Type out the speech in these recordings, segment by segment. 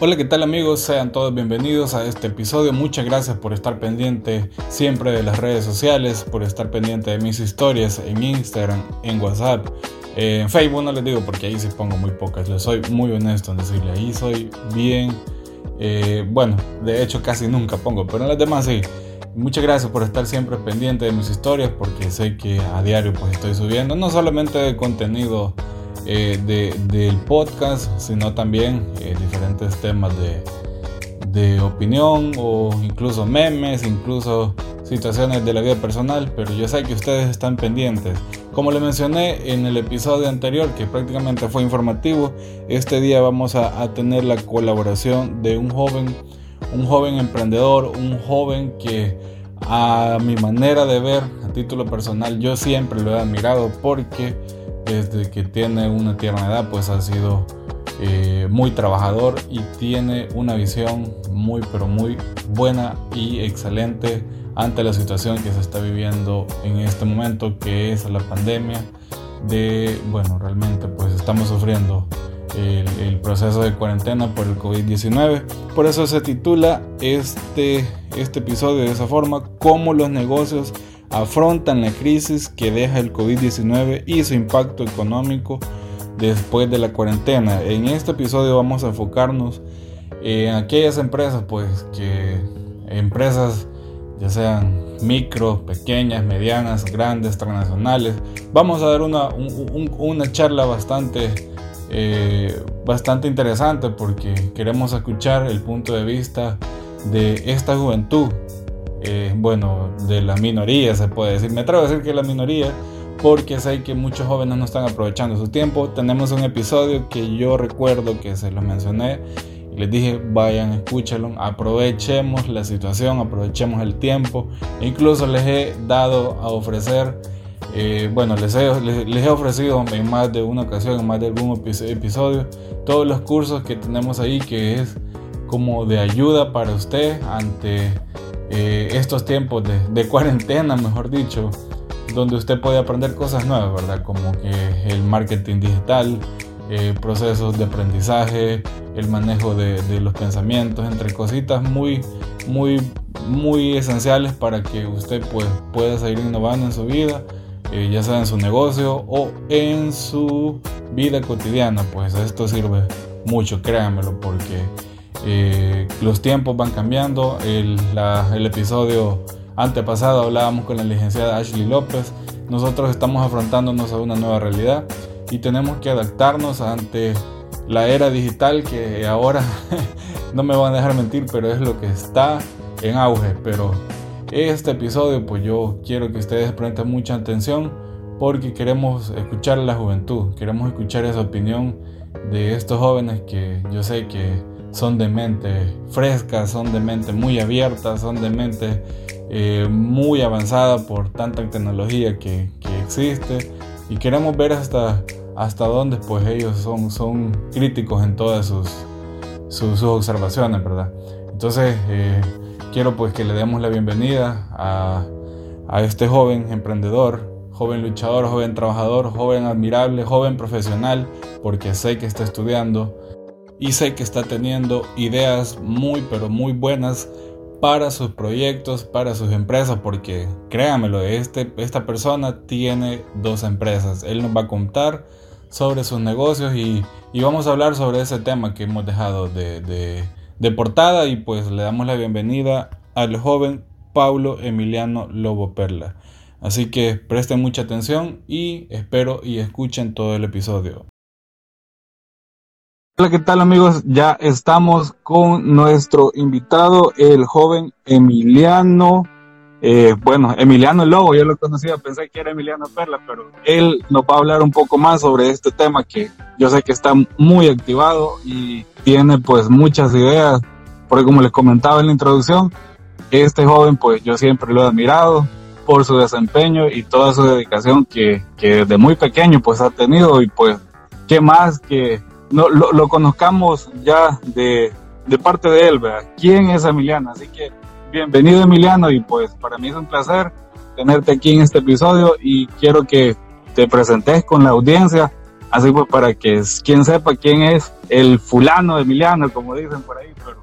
Hola, ¿qué tal amigos? Sean todos bienvenidos a este episodio. Muchas gracias por estar pendiente siempre de las redes sociales, por estar pendiente de mis historias en Instagram, en WhatsApp. En Facebook no les digo porque ahí sí pongo muy pocas. Les soy muy honesto en decirle, ahí soy bien. Eh, bueno, de hecho casi nunca pongo, pero en las demás sí. Muchas gracias por estar siempre pendiente de mis historias porque sé que a diario pues estoy subiendo no solamente contenido eh, del podcast, sino también eh, diferentes temas de, de opinión o incluso memes, incluso situaciones de la vida personal, pero yo sé que ustedes están pendientes. Como le mencioné en el episodio anterior, que prácticamente fue informativo, este día vamos a, a, tener la colaboración de un joven, un joven emprendedor, un joven que a mi manera de ver, a título personal, yo siempre lo he admirado porque desde que tiene una tierna edad, pues ha sido eh, muy trabajador y tiene una visión muy, pero muy buena y excelente ante la situación que se está viviendo en este momento, que es la pandemia de, bueno, realmente pues estamos sufriendo el, el proceso de cuarentena por el COVID-19. Por eso se titula este, este episodio de esa forma, cómo los negocios afrontan la crisis que deja el COVID-19 y su impacto económico después de la cuarentena. En este episodio vamos a enfocarnos en aquellas empresas, pues que empresas ya sean micro, pequeñas, medianas, grandes, transnacionales. Vamos a dar una, una charla bastante, eh, bastante interesante porque queremos escuchar el punto de vista de esta juventud bueno, de la minoría se puede decir. Me atrevo a decir que la minoría porque sé que muchos jóvenes no están aprovechando su tiempo. Tenemos un episodio que yo recuerdo que se lo mencioné y les dije, vayan, escúchenlo, aprovechemos la situación, aprovechemos el tiempo. incluso les he dado a ofrecer, eh, bueno, les he, les, he ofrecido en más de una ocasión, en más de algún episodio, todos los cursos que tenemos ahí que es como de ayuda para usted ante eh, estos tiempos de, cuarentena, mejor dicho, donde usted puede aprender cosas nuevas, ¿verdad? Como que el marketing digital, eh, procesos de aprendizaje, el manejo de, los pensamientos, entre cositas muy, muy, muy esenciales para que usted pues, pueda seguir innovando en su vida, eh, ya sea en su negocio o en su vida cotidiana. Pues esto sirve mucho, créanmelo, porque eh, los tiempos van cambiando. El, el, episodio antepasado hablábamos con la licenciada Ashley López. Nosotros estamos afrontándonos a una nueva realidad y tenemos que adaptarnos ante la era digital que ahora no me van a dejar mentir, pero es lo que está en auge. Pero este episodio, pues yo quiero que ustedes presten mucha atención porque queremos escuchar a la juventud, queremos escuchar esa opinión de estos jóvenes que yo sé que son de mente fresca, son de mente muy abierta, son de mente eh, muy avanzada por tanta tecnología que, existe y queremos ver hasta, hasta dónde pues ellos son, son críticos en todas sus, sus, observaciones, ¿verdad? Entonces eh, quiero pues que le demos la bienvenida a, a este joven emprendedor, joven luchador, joven trabajador, joven admirable, joven profesional, porque sé que está estudiando, y sé que está teniendo ideas muy pero muy buenas para sus proyectos, para sus empresas, porque créanmelo, este, esta persona tiene dos empresas. Él nos va a contar sobre sus negocios y, vamos a hablar sobre ese tema que hemos dejado de, de, portada y pues le damos la bienvenida al joven Paulo Emiliano Lobo Perla. Así que presten mucha atención y espero y escuchen todo el episodio. Hola, ¿qué tal amigos? Ya estamos con nuestro invitado, el joven Emiliano. Eh, bueno, Emiliano Lobo, yo lo conocía, pensé que era Emiliano Perla, pero él nos va a hablar un poco más sobre este tema que yo sé que está muy activado y tiene pues muchas ideas, porque como les comentaba en la introducción, este joven pues yo siempre lo he admirado por su desempeño y toda su dedicación que, que desde muy pequeño pues ha tenido y pues qué más que no, lo, conozcamos ya de, parte de él, ¿verdad? ¿Quién es Emiliano? Así que bienvenido Emiliano y pues para mí es un placer tenerte aquí en este episodio y quiero que te presentes con la audiencia Así pues, para que quien sepa quién es el fulano Emiliano, como dicen por ahí, pero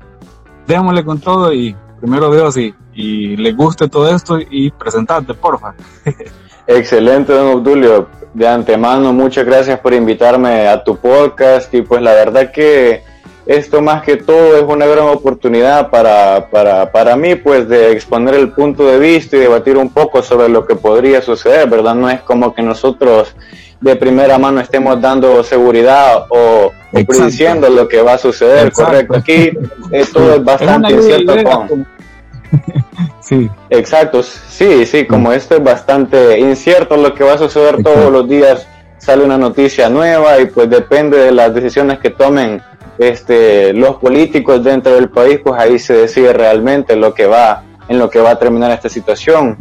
démosle con todo y primero Dios y, y le guste todo esto y presentarte, porfa. Excelente, don Obdulio. De antemano, muchas gracias por invitarme a tu podcast y pues la verdad que esto más que todo es una gran oportunidad para, para, para mí, pues de exponer el punto de vista y debatir un poco sobre lo que podría suceder, ¿verdad? No es como que nosotros de primera mano estemos dando seguridad o, prediciendo lo que va a suceder, correcto. Aquí esto es bastante incierto. sí. Exacto, sí, sí, como esto es bastante incierto lo que va a suceder todos los días, sale una noticia nueva y pues depende de las decisiones que tomen este, los políticos dentro del país, pues ahí se decide realmente lo que va, en lo que va a terminar esta situación.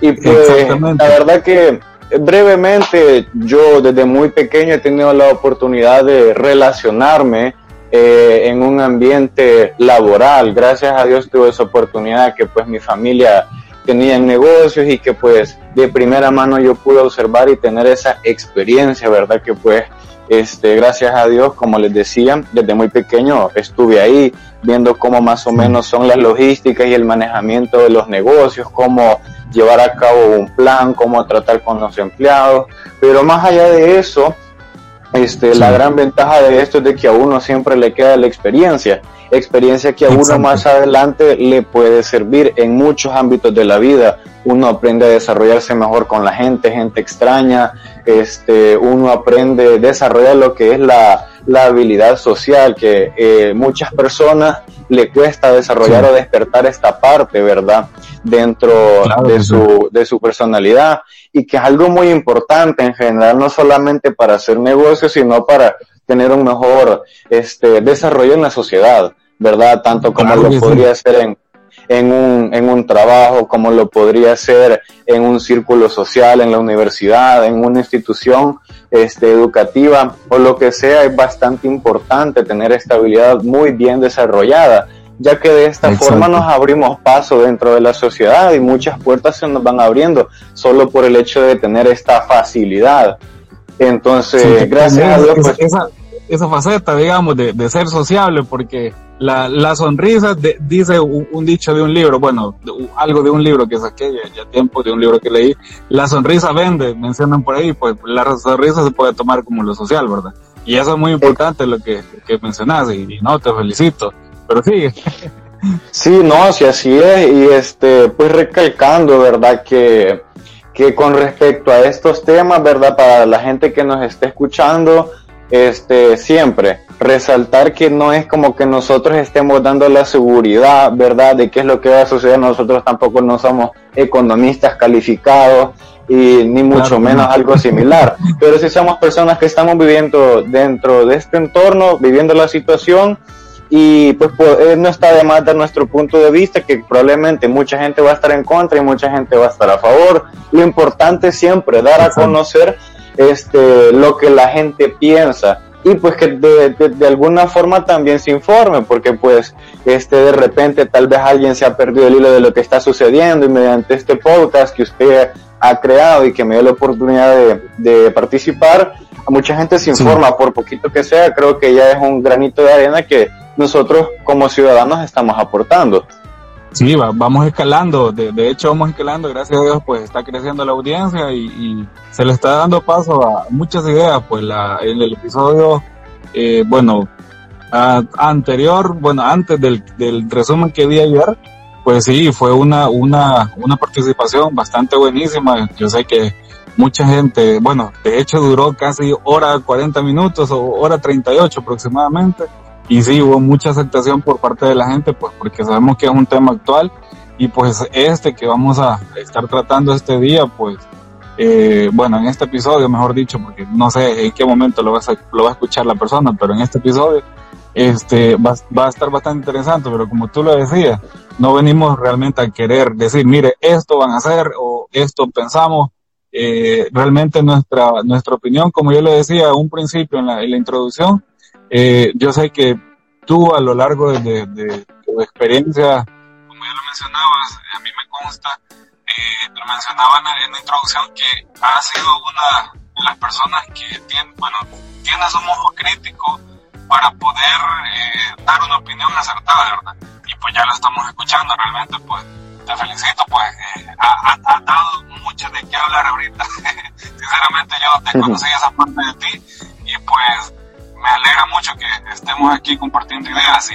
Y pues la verdad que brevemente yo desde muy pequeño he tenido la oportunidad de relacionarme eh, en un ambiente laboral. Gracias a Dios tuve esa oportunidad que pues mi familia tenía negocios y que pues de primera mano yo pude observar y tener esa experiencia, ¿verdad? Que pues este, gracias a Dios, como les decía, desde muy pequeño estuve ahí viendo cómo más o menos son las logísticas y el manejamiento de los negocios, cómo llevar a cabo un plan, cómo tratar con los empleados. Pero más allá de eso, este, la gran ventaja de esto es de que a uno siempre le queda la experiencia, experiencia que a uno más adelante le puede servir en muchos ámbitos de la vida. Uno aprende a desarrollarse mejor con la gente, gente extraña, este, uno aprende a desarrollar lo que es la, la habilidad social, que eh, muchas personas le cuesta desarrollar o despertar esta parte, ¿verdad? Dentro de, su, de su personalidad y que es algo muy importante en general, no solamente para hacer negocios, sino para tener un mejor este, desarrollo en la sociedad, ¿verdad? Tanto como lo podría hacer en, en un, en un trabajo, como lo podría hacer en un círculo social, en la universidad, en una institución este, educativa o lo que sea, es bastante importante tener esta habilidad muy bien desarrollada ya que de esta forma nos abrimos paso dentro de la sociedad y muchas puertas se nos van abriendo solo por el hecho de tener esta facilidad. Entonces, gracias a Dios. Pues, esa, esa, faceta, digamos, de, de, ser sociable, porque la, la sonrisa dice un, dicho de un libro, bueno, algo de un libro que saqué ya, ya, tiempo, de un libro que leí, la sonrisa vende, mencionan por ahí, pues la sonrisa se puede tomar como lo social, ¿verdad? Y eso es muy importante lo que, que mencionas y no, te felicito pero sigue. Sí, no, sí, así es, y este, pues recalcando, ¿verdad? Que, que con respecto a estos temas, ¿verdad? Para la gente que nos esté escuchando, este, siempre resaltar que no es como que nosotros estemos dando la seguridad, ¿verdad? De qué es lo que va a suceder. Nosotros tampoco no somos economistas calificados y ni mucho menos algo similar. Pero sí somos personas que estamos viviendo dentro de este entorno, viviendo la situación y pues, pues no está de más dar nuestro punto de vista que probablemente mucha gente va a estar en contra y mucha gente va a estar a favor. Lo importante es siempre dar a conocer este lo que la gente piensa y pues que de, de, alguna forma también se informe porque pues este de repente tal vez alguien se ha perdido el hilo de lo que está sucediendo y mediante este podcast que usted ha creado y que me dio la oportunidad de, de participar a mucha gente se informa por poquito que sea creo que ya es un granito de arena que nosotros como ciudadanos estamos aportando. Sí, vamos escalando, de, hecho vamos escalando, gracias a Dios pues está creciendo la audiencia y, se le está dando paso a muchas ideas, pues la, en el episodio, eh, bueno, anterior, bueno, antes del, del, resumen que vi ayer, pues sí, fue una, una, una participación bastante buenísima, yo sé que mucha gente, bueno, de hecho duró casi hora 40 minutos o hora 38 aproximadamente, y sí, hubo mucha aceptación por parte de la gente, pues porque sabemos que es un tema actual y pues este que vamos a estar tratando este día, pues eh, bueno, en este episodio, mejor dicho, porque no sé en qué momento lo, vas a, lo va a escuchar la persona, pero en este episodio este, va, va, a estar bastante interesante, pero como tú lo decías, no venimos realmente a querer decir, mire, esto van a hacer o esto pensamos. Eh, realmente nuestra, nuestra opinión, como yo le decía a un principio en la, en la introducción, eh, yo sé que tú a lo largo de, tu experiencia, como ya lo mencionabas, a mí me consta, eh, lo mencionaban en la introducción que ha sido una de las personas que tienen, bueno, tienen un ojo crítico para poder eh, dar una opinión acertada, ¿verdad? Y pues ya lo estamos escuchando, realmente pues te felicito, pues eh, has ha, dado mucho de qué hablar ahorita. Sinceramente yo te conocí esa parte de ti y pues me alegra mucho que estemos aquí compartiendo ideas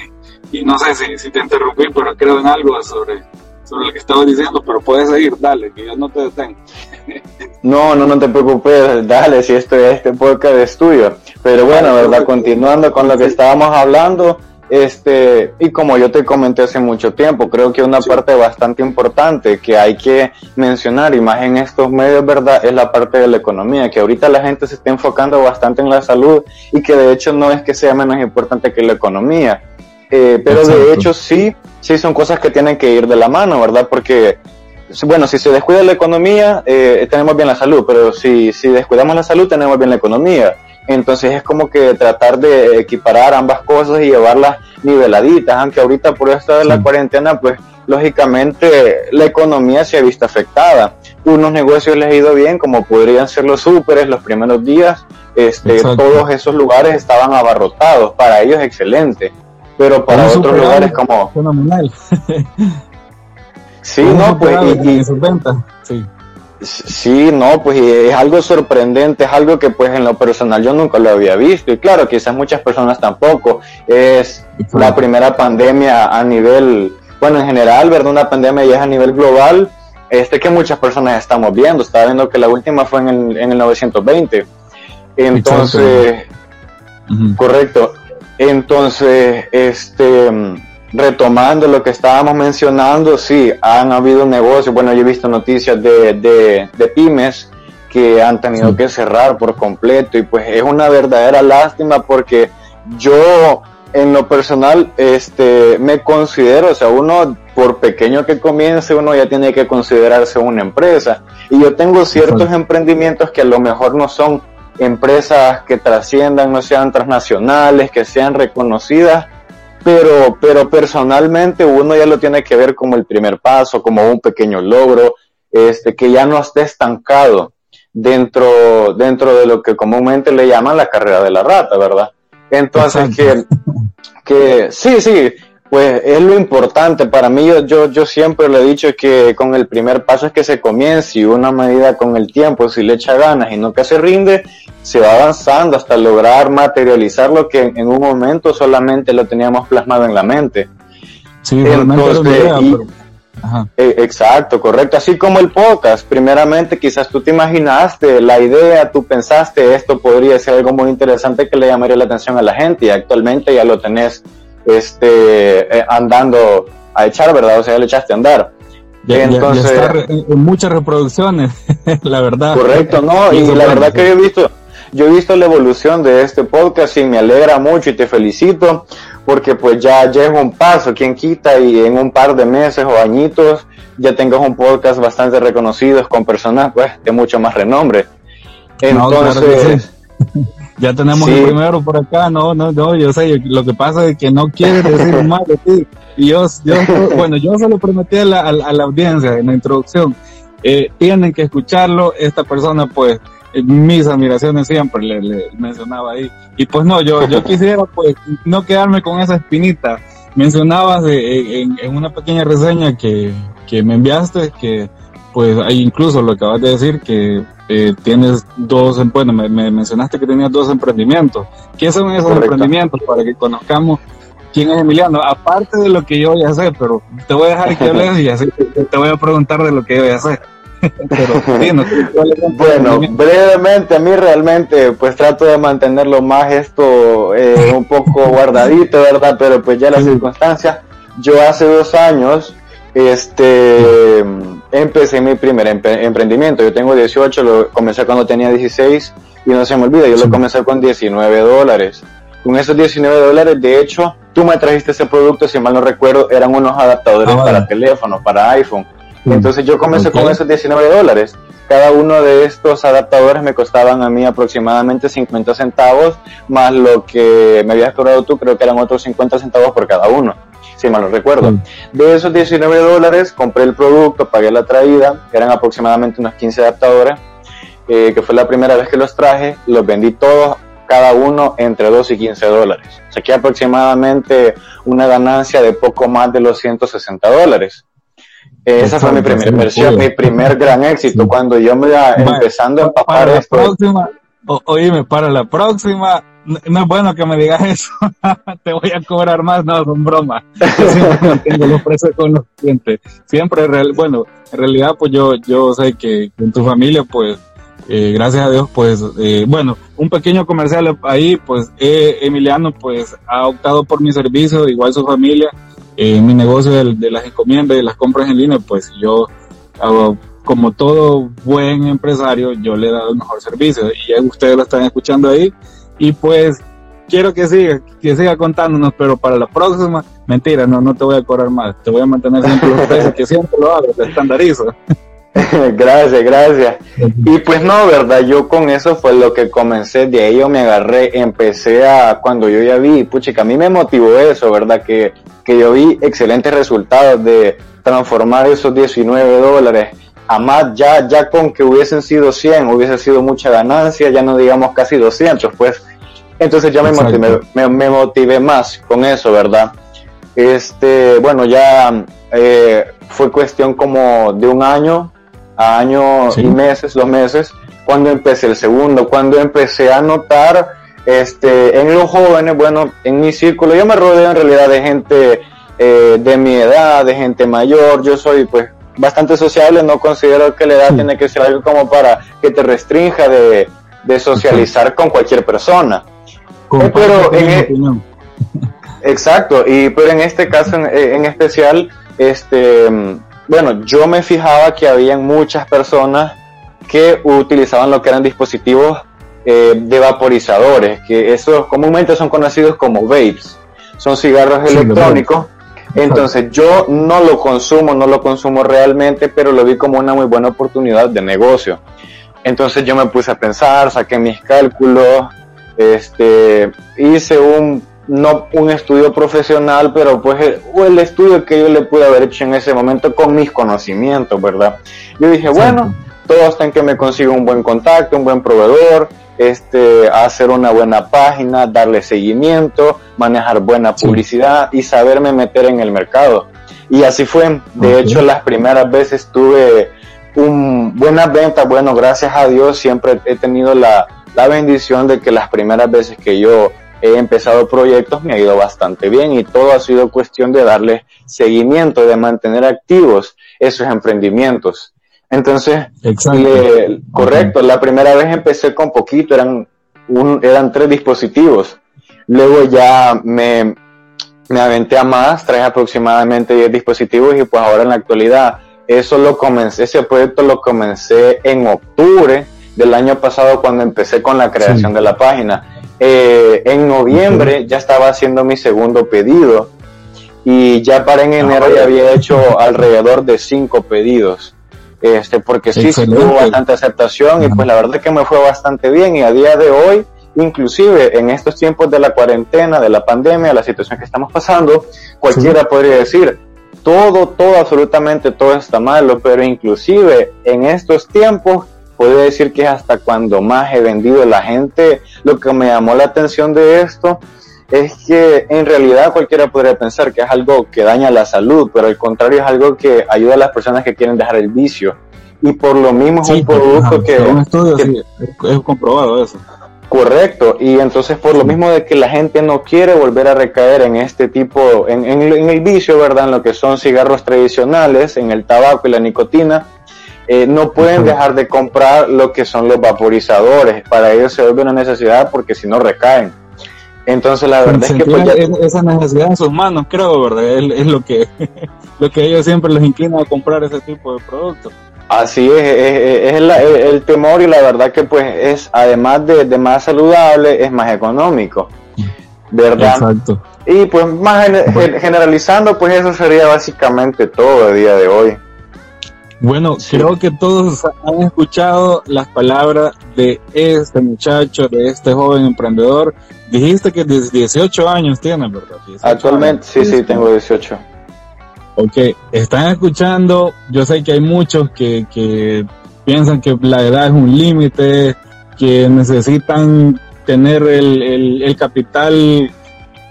y, y no sé si, si te interrumpí, pero creo en algo sobre, sobre lo que estabas diciendo, pero puedes seguir, dale, que yo no te detengo. No, no, no te preocupes, dale, si esto es este podcast de estudio. Pero bueno, ¿verdad? Continuando con lo que estábamos hablando, este, y como yo te comenté hace mucho tiempo, creo que una parte bastante importante que hay que mencionar, y más en estos medios, ¿verdad? Es la parte de la economía, que ahorita la gente se está enfocando bastante en la salud y que de hecho no es que sea menos importante que la economía. Eh, pero de hecho sí, sí son cosas que tienen que ir de la mano, ¿verdad? Porque, bueno, si se descuida la economía, eh, tenemos bien la salud, pero si, si descuidamos la salud, tenemos bien la economía. Entonces es como que tratar de equiparar ambas cosas y llevarlas niveladitas, aunque ahorita por esto de la cuarentena, pues lógicamente la economía se ha visto afectada. Unos negocios les ha ido bien, como podrían ser los súperes los primeros días, este, todos esos lugares estaban abarrotados, para ellos excelente, pero para otros lugares como... Fenomenal. sí, no, pues... Y, y, sí. Sí, no, pues es algo sorprendente, es algo que pues en lo personal yo nunca lo había visto y claro, quizás muchas personas tampoco. Es la primera pandemia a nivel, bueno, en general, ¿verdad? Una pandemia ya es a nivel global, este que muchas personas estamos viendo. Estaba viendo que la última fue en el, en el 920. Entonces, correcto. Entonces, este retomando lo que estábamos mencionando, sí, han habido negocios, bueno, yo he visto noticias de, de, pymes que han tenido que cerrar por completo y pues es una verdadera lástima porque yo en lo personal este me considero, o sea, uno por pequeño que comience, uno ya tiene que considerarse una empresa. Y yo tengo ciertos emprendimientos que a lo mejor no son empresas que trasciendan, no sean transnacionales, que sean reconocidas, pero, pero personalmente uno ya lo tiene que ver como el primer paso, como un pequeño logro, este, que ya no esté estancado dentro, dentro de lo que comúnmente le llaman la carrera de la rata, ¿verdad? Entonces, que, que sí, sí, pues es lo importante. Para mí, yo, yo, yo siempre le he dicho que con el primer paso es que se comience y una medida con el tiempo, si le echa ganas y no que se rinde, se va avanzando hasta lograr materializar lo que en, un momento solamente lo teníamos plasmado en la mente. Sí, Entonces, eh, exacto, correcto. Así como el podcast, primeramente quizás tú te imaginaste la idea, tú pensaste esto podría ser algo muy interesante que le llamaría la atención a la gente y actualmente ya lo tenés este, eh, andando a echar, ¿verdad? O sea, le echaste a andar. Entonces, en muchas reproducciones, la verdad. Correcto, no, y la verdad que yo he visto, yo he visto la evolución de este podcast y me alegra mucho y te felicito porque pues ya llevo un paso, quien quita y en un par de meses o añitos ya tengas un podcast bastante reconocido con personas pues de mucho más renombre. Entonces, ya tenemos el primero por acá, no, no, no, yo sé, lo que pasa es que no quiere decir más de ti. Y yo, yo, bueno, yo se lo prometí a la, a la audiencia en la introducción. Eh, tienen que escucharlo, esta persona pues mis admiraciones siempre le, mencionaba ahí. Y pues no, yo, yo quisiera pues no quedarme con esa espinita. Mencionabas en, en, una pequeña reseña que, que me enviaste que pues hay incluso lo acabas de decir que eh, tienes dos, bueno, me, mencionaste que tenías dos emprendimientos. ¿Qué son esos emprendimientos para que conozcamos quién es Emiliano? Aparte de lo que yo ya sé, pero te voy a dejar que hables y así te voy a preguntar de lo que yo ya sé. bueno, brevemente, a mí realmente pues trato de mantenerlo más esto eh, un poco guardadito, ¿verdad? Pero pues ya las circunstancias, yo hace dos años, este empecé mi primer emprendimiento. Yo tengo 18, lo comencé cuando tenía 16 y no se me olvida, yo lo comencé con 19 dólares. Con esos 19 dólares, de hecho, tú me trajiste ese producto, si mal no recuerdo, eran unos adaptadores ah, para teléfono, para iPhone. Entonces yo comencé con esos 19 dólares. Cada uno de estos adaptadores me costaban a mí aproximadamente 50 centavos, más lo que me habías cobrado tú, creo que eran otros 50 centavos por cada uno si mal no recuerdo. De esos 19 dólares compré el producto, pagué la traída, eran aproximadamente unos 15 adaptadores. eh, que fue la primera vez que los traje, los vendí todos, cada uno entre 2 y 15 dólares. Saqué aproximadamente una ganancia de poco más de los 160 dólares. Esa fue mi primera inversión, mi primer gran éxito. Cuando yo me iba empezando a empapar esto. Próxima, oíme, para la próxima, no, es bueno que me digas eso. Te voy a cobrar más, no, son bromas. Yo siempre mantengo los precios con los clientes. Siempre, bueno, en realidad, pues yo, yo sé que en tu familia, pues, eh, gracias a Dios, pues, eh, bueno, un pequeño comercial ahí, pues, eh, Emiliano, pues, ha optado por mi servicio, igual su familia, en mi negocio de, las encomiendas y las compras en línea, pues yo, como todo buen empresario, yo le he dado el mejor servicio y ustedes lo están escuchando ahí y pues quiero que siga, que siga contándonos, pero para la próxima, mentira, no, no te voy a cobrar más, te voy a mantener siempre los precios que siempre lo hago, te estandarizo. gracias, gracias. Y pues no, ¿verdad? Yo con eso fue lo que comencé, de ahí yo me agarré, empecé a, cuando yo ya vi, pucha, que a mí me motivó eso, ¿verdad? Que, que yo vi excelentes resultados de transformar esos 19 dólares a más, ya, ya con que hubiesen sido 100, hubiese sido mucha ganancia, ya no digamos casi 200, pues. Entonces ya me motivé, me, motivé más con eso, ¿verdad? Este, bueno, ya eh, fue cuestión como de un año a años y meses, dos meses, cuando empecé el segundo, cuando empecé a notar este, en los jóvenes, bueno, en mi círculo, yo me rodeo en realidad de gente eh, de mi edad, de gente mayor, yo soy pues bastante sociable, no considero que la edad tiene que ser algo como para que te restrinja de, socializar con cualquier persona. Eh, pero en, e- exacto, y pero en este caso en, en especial, este bueno, yo me fijaba que habían muchas personas que utilizaban lo que eran dispositivos eh, de vaporizadores, que esos comúnmente son conocidos como vapes, son cigarros electrónicos. Entonces yo no lo consumo, no lo consumo realmente, pero lo vi como una muy buena oportunidad de negocio. Entonces yo me puse a pensar, saqué mis cálculos, este, hice un no un estudio profesional, pero pues el, el, estudio que yo le pude haber hecho en ese momento con mis conocimientos, ¿verdad? Yo dije, bueno, todo está en que me consiga un buen contacto, un buen proveedor, este, hacer una buena página, darle seguimiento, manejar buena publicidad y saberme meter en el mercado. Y así fue. De hecho, las primeras veces tuve un, buenas ventas. Bueno, gracias a Dios siempre he tenido la, la bendición de que las primeras veces que yo he empezado proyectos, me ha ido bastante bien y todo ha sido cuestión de darle seguimiento, de mantener activos esos emprendimientos. Entonces, correcto, la primera vez empecé con poquito, eran, un, eran tres dispositivos. Luego ya me, me aventé a más, traje aproximadamente 10 dispositivos y pues ahora en la actualidad, eso lo comencé, ese proyecto lo comencé en octubre del año pasado cuando empecé con la creación de la página. Eh, en noviembre ya estaba haciendo mi segundo pedido y ya para en enero ya había hecho alrededor de cinco pedidos. Este, porque sí, sí tuvo bastante aceptación y pues la verdad que me fue bastante bien. Y a día de hoy, inclusive en estos tiempos de la cuarentena, de la pandemia, la situación que estamos pasando, cualquiera podría decir, todo, todo, absolutamente todo está malo, pero inclusive en estos tiempos puedo decir que hasta cuando más he vendido la gente, lo que me llamó la atención de esto es que en realidad cualquiera podría pensar que es algo que daña la salud, pero al contrario es algo que ayuda a las personas que quieren dejar el vicio. Y por lo mismo es un producto que... Un estudio, es comprobado eso. Correcto, y entonces por lo mismo de que la gente no quiere volver a recaer en este tipo, en, en, en el vicio, ¿verdad? En lo que son cigarros tradicionales, en el tabaco y la nicotina, eh, no pueden dejar de comprar lo que son los vaporizadores. Para ellos se vuelve una necesidad porque si no recaen. Entonces la verdad es que pues, esa necesidad en sus manos, creo, ¿verdad? Es, lo que lo que ellos siempre les inclina a comprar ese tipo de productos. Así es, es, el, temor y la verdad que pues es, además de, de, más saludable, es más económico, ¿verdad? Exacto. Y pues más generalizando, pues eso sería básicamente todo el día de hoy. Bueno, creo que todos han escuchado las palabras de este muchacho, de este joven emprendedor. Dijiste que 18 años tiene, ¿verdad? Actualmente, sí, sí, tengo 18. Ok, están escuchando, yo sé que hay muchos que, que piensan que la edad es un límite, que necesitan tener el, el, capital,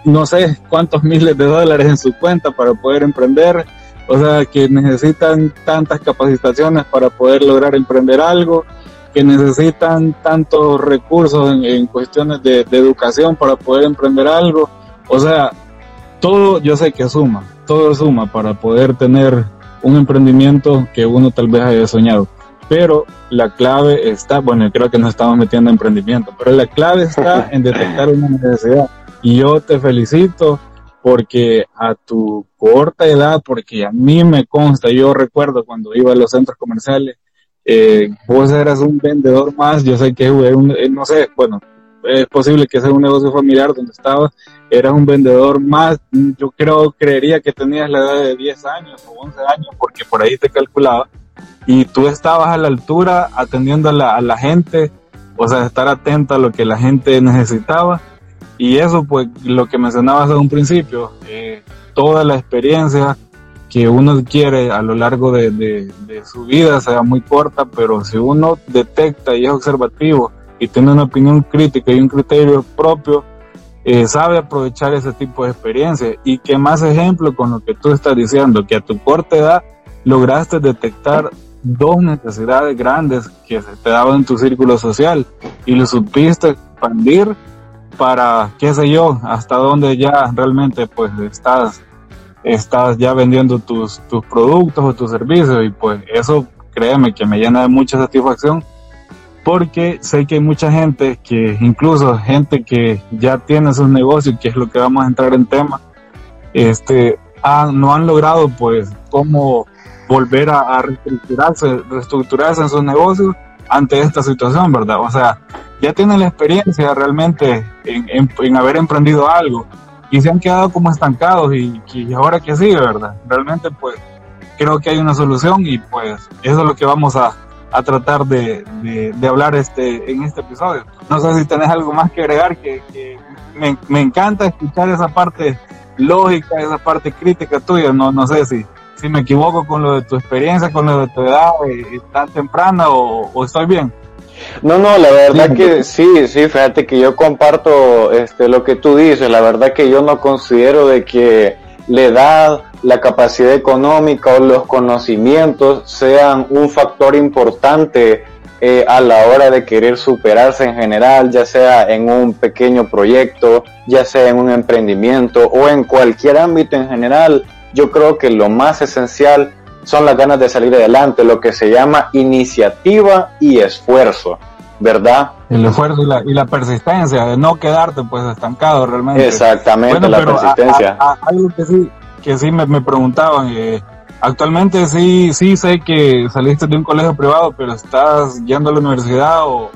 no sé cuántos miles de dólares en su cuenta para poder emprender, o sea, que necesitan tantas capacitaciones para poder lograr emprender algo, que necesitan tantos recursos en, cuestiones de, de, educación para poder emprender algo, o sea, todo yo sé que suma, todo suma para poder tener un emprendimiento que uno tal vez haya soñado pero la clave está, bueno, creo que nos estamos metiendo en emprendimiento, pero la clave está en detectar una necesidad. Y yo te felicito porque a tu corta edad, porque a mí me consta, yo recuerdo cuando iba a los centros comerciales, eh, vos eras un vendedor más, yo sé que un, eh, no sé, bueno, es posible que sea un negocio familiar donde estabas, eras un vendedor más, yo creo, creería que tenías la edad de 10 años o 11 años, porque por ahí te calculaba, y tú estabas a la altura atendiendo a la, a la gente, o sea, estar atento a lo que la gente necesitaba. Y eso, pues, lo que mencionabas desde un principio, eh, toda la experiencia que uno adquiere a lo largo de, de, su vida, sea muy corta, pero si uno detecta y es observativo y tiene una opinión crítica y un criterio propio, eh, sabe aprovechar ese tipo de experiencia. Y que más ejemplo con lo que tú estás diciendo, que a tu corta edad lograste detectar dos necesidades grandes que se te daban en tu círculo social y lo supiste expandir para, qué sé yo, hasta donde ya realmente pues estás, estás ya vendiendo tus, tus productos o tus servicios y pues eso créeme que me llena de mucha satisfacción porque sé que hay mucha gente que incluso gente que ya tiene sus negocios que es lo que vamos a entrar en tema este no han logrado pues como volver a, reestructurarse, reestructurarse en sus negocios ante esta situación, ¿verdad? O sea, ya tienen la experiencia realmente en, haber emprendido algo y se han quedado como estancados y, ahora que sí, ¿verdad? Realmente pues creo que hay una solución y pues eso es lo que vamos a, tratar de, hablar este, en este episodio. No sé si tenés algo más que agregar, que, me, me, encanta escuchar esa parte lógica, esa parte crítica tuya, no, no sé si, si me equivoco con lo de tu experiencia, con lo de tu edad, eh, tan temprana o, estoy bien. No, no, la verdad que sí, sí, fíjate que yo comparto este, lo que tú dices, la verdad que yo no considero de que la edad, la capacidad económica o los conocimientos sean un factor importante eh, a la hora de querer superarse en general, ya sea en un pequeño proyecto, ya sea en un emprendimiento o en cualquier ámbito en general. Yo creo que lo más esencial son las ganas de salir adelante, lo que se llama iniciativa y esfuerzo, ¿verdad? El esfuerzo y la, persistencia, de no quedarte pues estancado realmente. Exactamente, la persistencia. algo que sí, que sí me, preguntaban, eh, actualmente sí, sí sé que saliste de un colegio privado, pero estás yendo a la universidad o,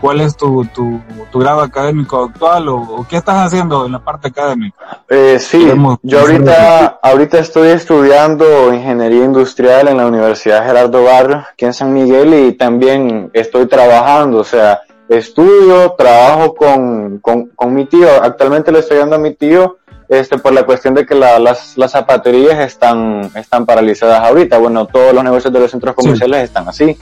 ¿Cuál es tu, tu, grado académico actual o, qué estás haciendo en la parte académica? Eh, sí, yo ahorita, ahorita estoy estudiando ingeniería industrial en la Universidad Gerardo Barrio, aquí en San Miguel, y también estoy trabajando, o sea, estudio, trabajo con, con, con mi tío. Actualmente le estoy dando a mi tío este, por la cuestión de que las, las zapaterías están, están paralizadas ahorita. Bueno, todos los negocios de los centros comerciales están así.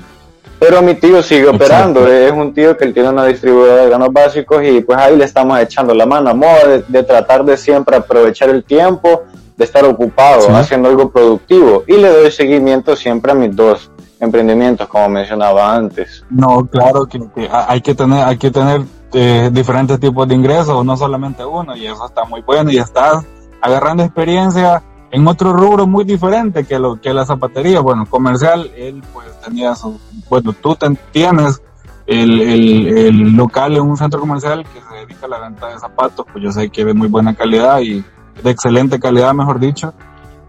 Pero mi tío sigue operando, es un tío que él tiene una distribuidora de granos básicos y pues ahí le estamos echando la mano. A modo de, tratar de siempre aprovechar el tiempo, de estar ocupado, haciendo algo productivo. Y le doy seguimiento siempre a mis dos emprendimientos como mencionaba antes. No, claro que, hay que tener, hay que tener eh, diferentes tipos de ingresos, no solamente uno y eso está muy bueno y estás agarrando experiencia en otro rubro muy diferente que lo que la zapatería, bueno, comercial, él pues tenía su, bueno, tú tienes el, el, local en un centro comercial que se dedica a la venta de zapatos, pues yo sé que de muy buena calidad y de excelente calidad, mejor dicho,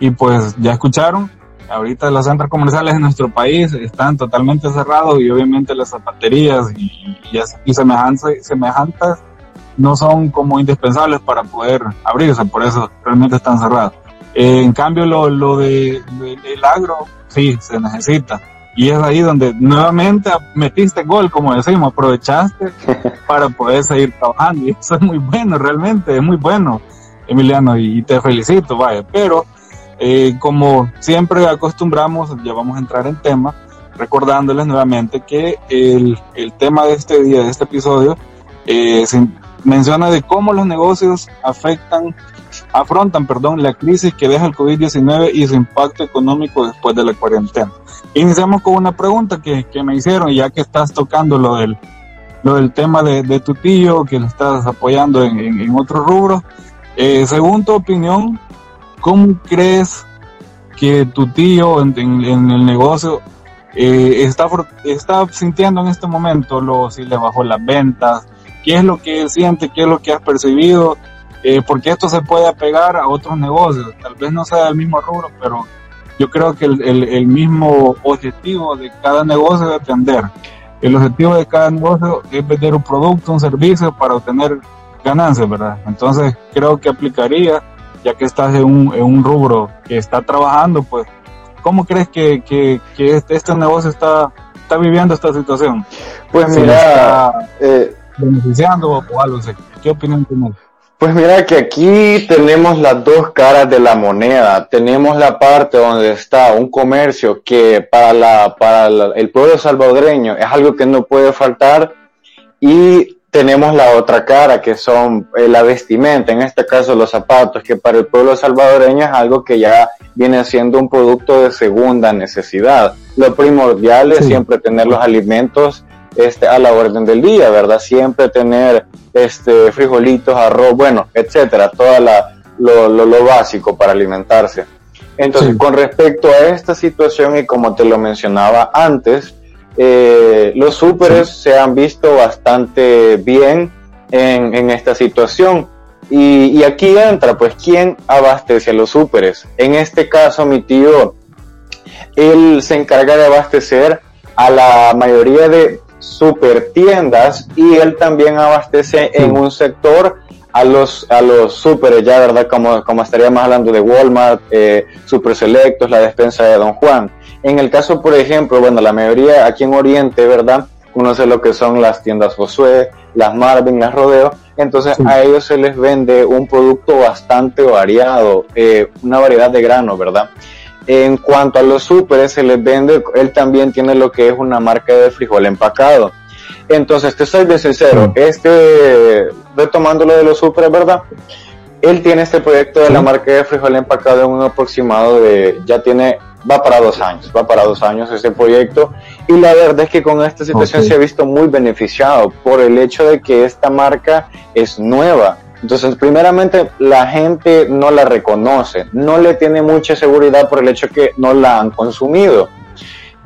y pues ya escucharon, ahorita los centros comerciales en nuestro país están totalmente cerrados y obviamente las zapaterías y, y, y semejantes, semejantes no son como indispensables para poder abrirse, por eso realmente están cerrados en cambio, lo, lo de, del agro, sí, se necesita. Y es ahí donde nuevamente metiste gol, como decimos, aprovechaste para poder seguir trabajando. Y eso es muy bueno, realmente, es muy bueno, Emiliano, y, te felicito, vaya. Pero, eh, como siempre acostumbramos, ya vamos a entrar en tema, recordándoles nuevamente que el, el tema de este día, de este episodio, eh, se menciona de cómo los negocios afectan, afrontan, perdón, la crisis que deja el COVID-19 y su impacto económico después de la cuarentena. Iniciamos con una pregunta que, que me hicieron, ya que estás tocando lo del, lo del tema de, de tu tío, que lo estás apoyando en, en, otro rubro. Eh, según tu opinión, ¿cómo crees que tu tío en, en el negocio eh, está, está sintiendo en este momento? Lo, si le bajó las ventas, ¿qué es lo que siente? ¿Qué es lo que has percibido? Eh, porque esto se puede apegar a otros negocios. Tal vez no sea del mismo rubro, pero yo creo que el, el, el mismo objetivo de cada negocio es atender. El objetivo de cada negocio es vender un producto, un servicio para obtener ganancias, ¿verdad? Entonces creo que aplicaría, ya que estás en un, en un rubro que está trabajando, pues, ¿cómo crees que, que, que este, este, negocio está, está viviendo esta situación? Pues mira, está eh, beneficiando o algo así. ¿Qué opinión tienes? Pues mira que aquí tenemos las dos caras de la moneda. Tenemos la parte donde está un comercio que para, la, para la, el pueblo salvadoreño es algo que no puede faltar y tenemos la otra cara que son eh, la vestimenta, en este caso los zapatos, que para el pueblo salvadoreño es algo que ya viene siendo un producto de segunda necesidad. Lo primordial es sí. siempre tener los alimentos este, a la orden del día, ¿verdad? Siempre tener este, frijolitos, arroz, bueno, etcétera, toda la, lo, lo, lo básico para alimentarse. Entonces, sí. con respecto a esta situación y como te lo mencionaba antes, eh, los súperes sí. se han visto bastante bien en, en esta situación. Y, y, aquí entra, pues, ¿quién abastece a los súperes? En este caso, mi tío, él se encarga de abastecer a la mayoría de super tiendas y él también abastece sí. en un sector a los a los super ya verdad como, como estaríamos hablando de Walmart eh, super selectos la despensa de Don Juan. En el caso por ejemplo bueno la mayoría aquí en Oriente verdad conoce lo que son las tiendas Josué las Marvin las Rodeo. Entonces sí. a ellos se les vende un producto bastante variado eh, una variedad de grano verdad en cuanto a los súperes, se les vende, él también tiene lo que es una marca de frijol empacado. Entonces, te soy de sincero, este, retomando lo de los súperes, ¿verdad? Él tiene este proyecto de la marca de frijol empacado en un aproximado de, ya tiene, va para dos años, va para dos años este proyecto. Y la verdad es que con esta situación okay. se ha visto muy beneficiado por el hecho de que esta marca es nueva entonces, primeramente, la gente no la reconoce, no le tiene mucha seguridad por el hecho que no la han consumido.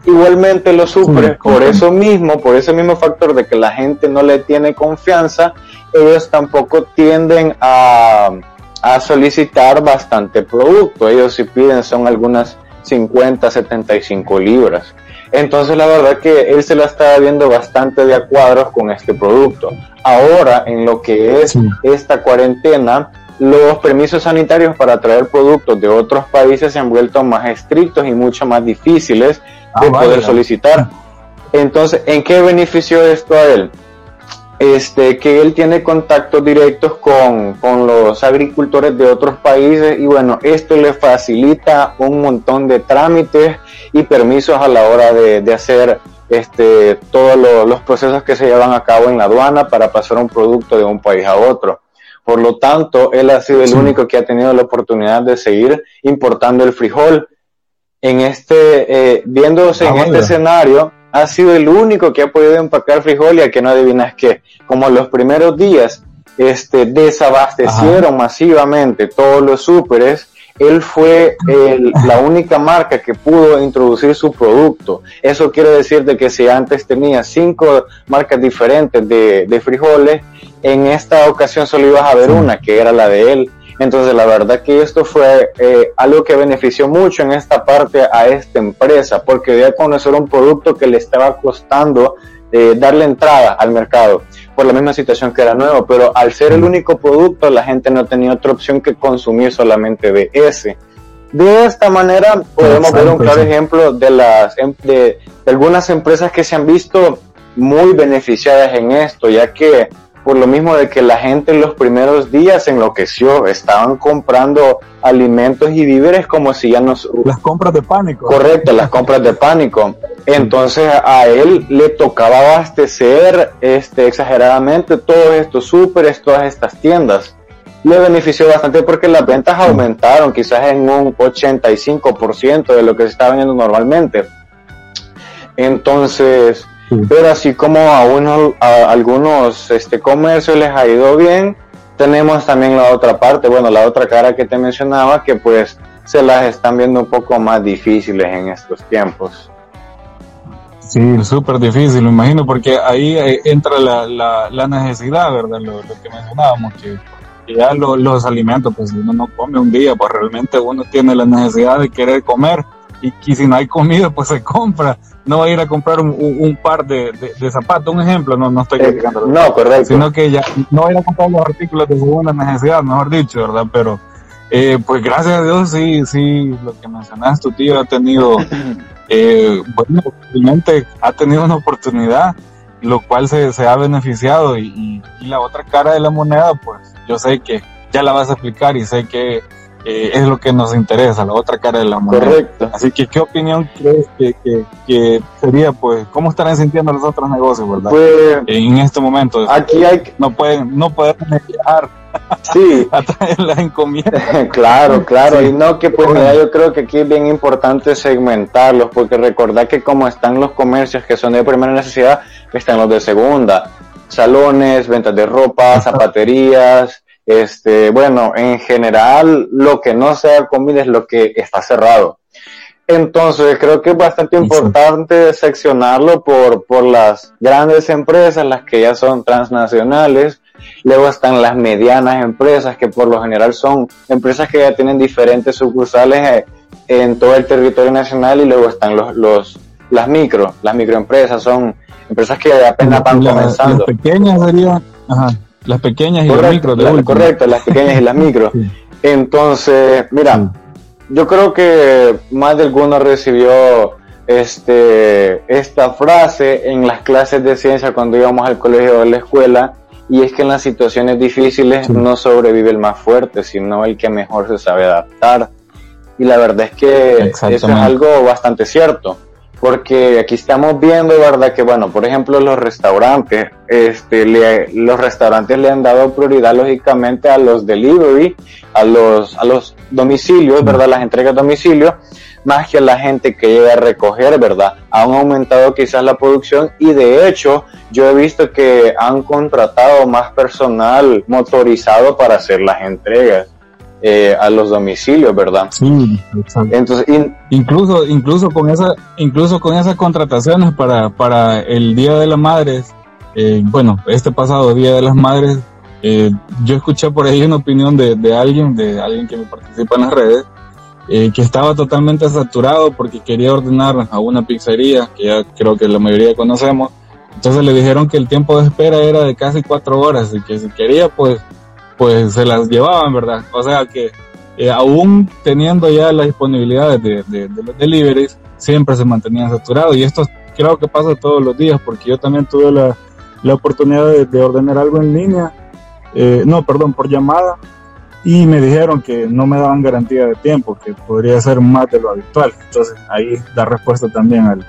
Igualmente los supres, sí, por eso mismo, por ese mismo factor de que la gente no le tiene confianza, ellos tampoco tienden a, a solicitar bastante producto. Ellos si piden son algunas 50, 75 libras. Entonces la verdad que él se la estaba viendo bastante de a cuadros con este producto. Ahora, en lo que es sí. esta cuarentena, los permisos sanitarios para traer productos de otros países se han vuelto más estrictos y mucho más difíciles de ah, poder vale. solicitar. Entonces, ¿en qué benefició esto a él? Este, que él tiene contactos directos con, con, los agricultores de otros países y bueno, esto le facilita un montón de trámites y permisos a la hora de, de hacer este, todos lo, los procesos que se llevan a cabo en la aduana para pasar un producto de un país a otro. Por lo tanto, él ha sido el único que ha tenido la oportunidad de seguir importando el frijol. En este, eh, viéndose ah, en bueno. este escenario, ha sido el único que ha podido empacar frijol y a que no adivinas qué. Como los primeros días este, desabastecieron Ajá. masivamente todos los súperes, él fue el, la única marca que pudo introducir su producto. Eso quiere decir de que si antes tenía cinco marcas diferentes de, de frijoles, en esta ocasión solo ibas a ver una, que era la de él. Entonces, la verdad que esto fue eh, algo que benefició mucho en esta parte a esta empresa, porque dio a conocer un producto que le estaba costando eh, darle entrada al mercado por la misma situación que era nuevo, pero al ser el único producto, la gente no tenía otra opción que consumir solamente de ese. De esta manera podemos ver un claro ejemplo de las em, de, de algunas empresas que se han visto muy beneficiadas en esto, ya que por lo mismo de que la gente en los primeros días enloqueció, estaban comprando alimentos y víveres como si ya no... Las compras de pánico. Correcto, las compras de pánico. Entonces a él le tocaba abastecer este, exageradamente todos estos súperes, todas estas tiendas. Le benefició bastante porque las ventas aumentaron quizás en un 85% de lo que se estaba vendiendo normalmente. Entonces, pero así como a, unos, a algunos este, comercios les ha ido bien, tenemos también la otra parte, bueno, la otra cara que te mencionaba, que pues se las están viendo un poco más difíciles en estos tiempos. Sí, súper difícil, me imagino, porque ahí eh, entra la, la, necesidad, ¿verdad? Lo, que mencionábamos, que, ya los alimentos, pues uno no come un día, pues realmente uno tiene la necesidad de querer comer y, si no hay comida, pues se compra. No va a ir a comprar un, par de, zapatos, un ejemplo, no, no estoy eh, criticando. no, correcto. Sino que ya no va a ir a comprar los artículos de segunda necesidad, mejor dicho, ¿verdad? Pero, eh, pues gracias a Dios, sí, sí, lo que mencionaste, tu tío ha tenido, eh, bueno, realmente ha tenido una oportunidad, lo cual se, se ha beneficiado. Y, y la otra cara de la moneda, pues yo sé que ya la vas a explicar y sé que eh, es lo que nos interesa, la otra cara de la moneda. Correcto. Así que, ¿qué opinión crees que, sería, pues, cómo estarán sintiendo los otros negocios, verdad? Pues, en este momento. Aquí hay No pueden, no pueden viajar sí. a traer la encomienda. claro, claro, y no que pues yo creo que aquí es bien importante segmentarlos, porque recordar que como están los comercios que son de primera necesidad, están los de segunda, salones, ventas de ropa, zapaterías, este, bueno, en general, lo que no sea comida es lo que está cerrado. Entonces, creo que es bastante importante seccionarlo por, por las grandes empresas, las que ya son transnacionales. Luego están las medianas empresas, que por lo general son empresas que ya tienen diferentes sucursales eh, en todo el territorio nacional. Y luego están los, los, las micro, las microempresas, son empresas que apenas van comenzando. Las pequeñas serían, ajá las pequeñas y las micro, de Correcto, las pequeñas y las micro. Entonces, mira, yo creo que más de alguno recibió este, esta frase en las clases de ciencia cuando íbamos al colegio o a la escuela, y es que en las situaciones difíciles no sobrevive el más fuerte, sino el que mejor se sabe adaptar. Y la verdad es que eso es algo bastante cierto porque aquí estamos viendo, ¿verdad? Que bueno, por ejemplo, los restaurantes, este, los restaurantes le han dado prioridad lógicamente a los delivery, a los, a los domicilios, ¿verdad? Las entregas a domicilio, más que a la gente que llega a recoger, ¿verdad? Han aumentado quizás la producción y de hecho yo he visto que han contratado más personal motorizado para hacer las entregas. Eh, a los domicilios, ¿verdad? Sí, exacto. Entonces, incluso, incluso con esa, incluso con esas contrataciones para, para el Día de las Madres, eh, bueno, este pasado Día de las Madres, eh, yo escuché por ahí una opinión de, de, alguien, de alguien que me participa en las redes, que estaba totalmente saturado porque quería ordenar a una pizzería, que ya creo que la mayoría conocemos. Entonces le dijeron que el tiempo de espera era de casi cuatro horas y que si quería, pues pues se las llevaban, ¿verdad? O sea que eh, aún teniendo ya la disponibilidad de, los deliveries, siempre se mantenían saturados. Y esto creo que pasa todos los días, porque yo también tuve la, la oportunidad de, ordenar algo en línea, eh, no, perdón, por llamada, y me dijeron que no me daban garantía de tiempo, que podría ser más de lo habitual. Entonces ahí da respuesta también al,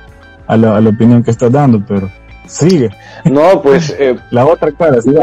a, la, a la opinión que estás dando, pero Sigue. No, pues... Eh, la otra cara, sí.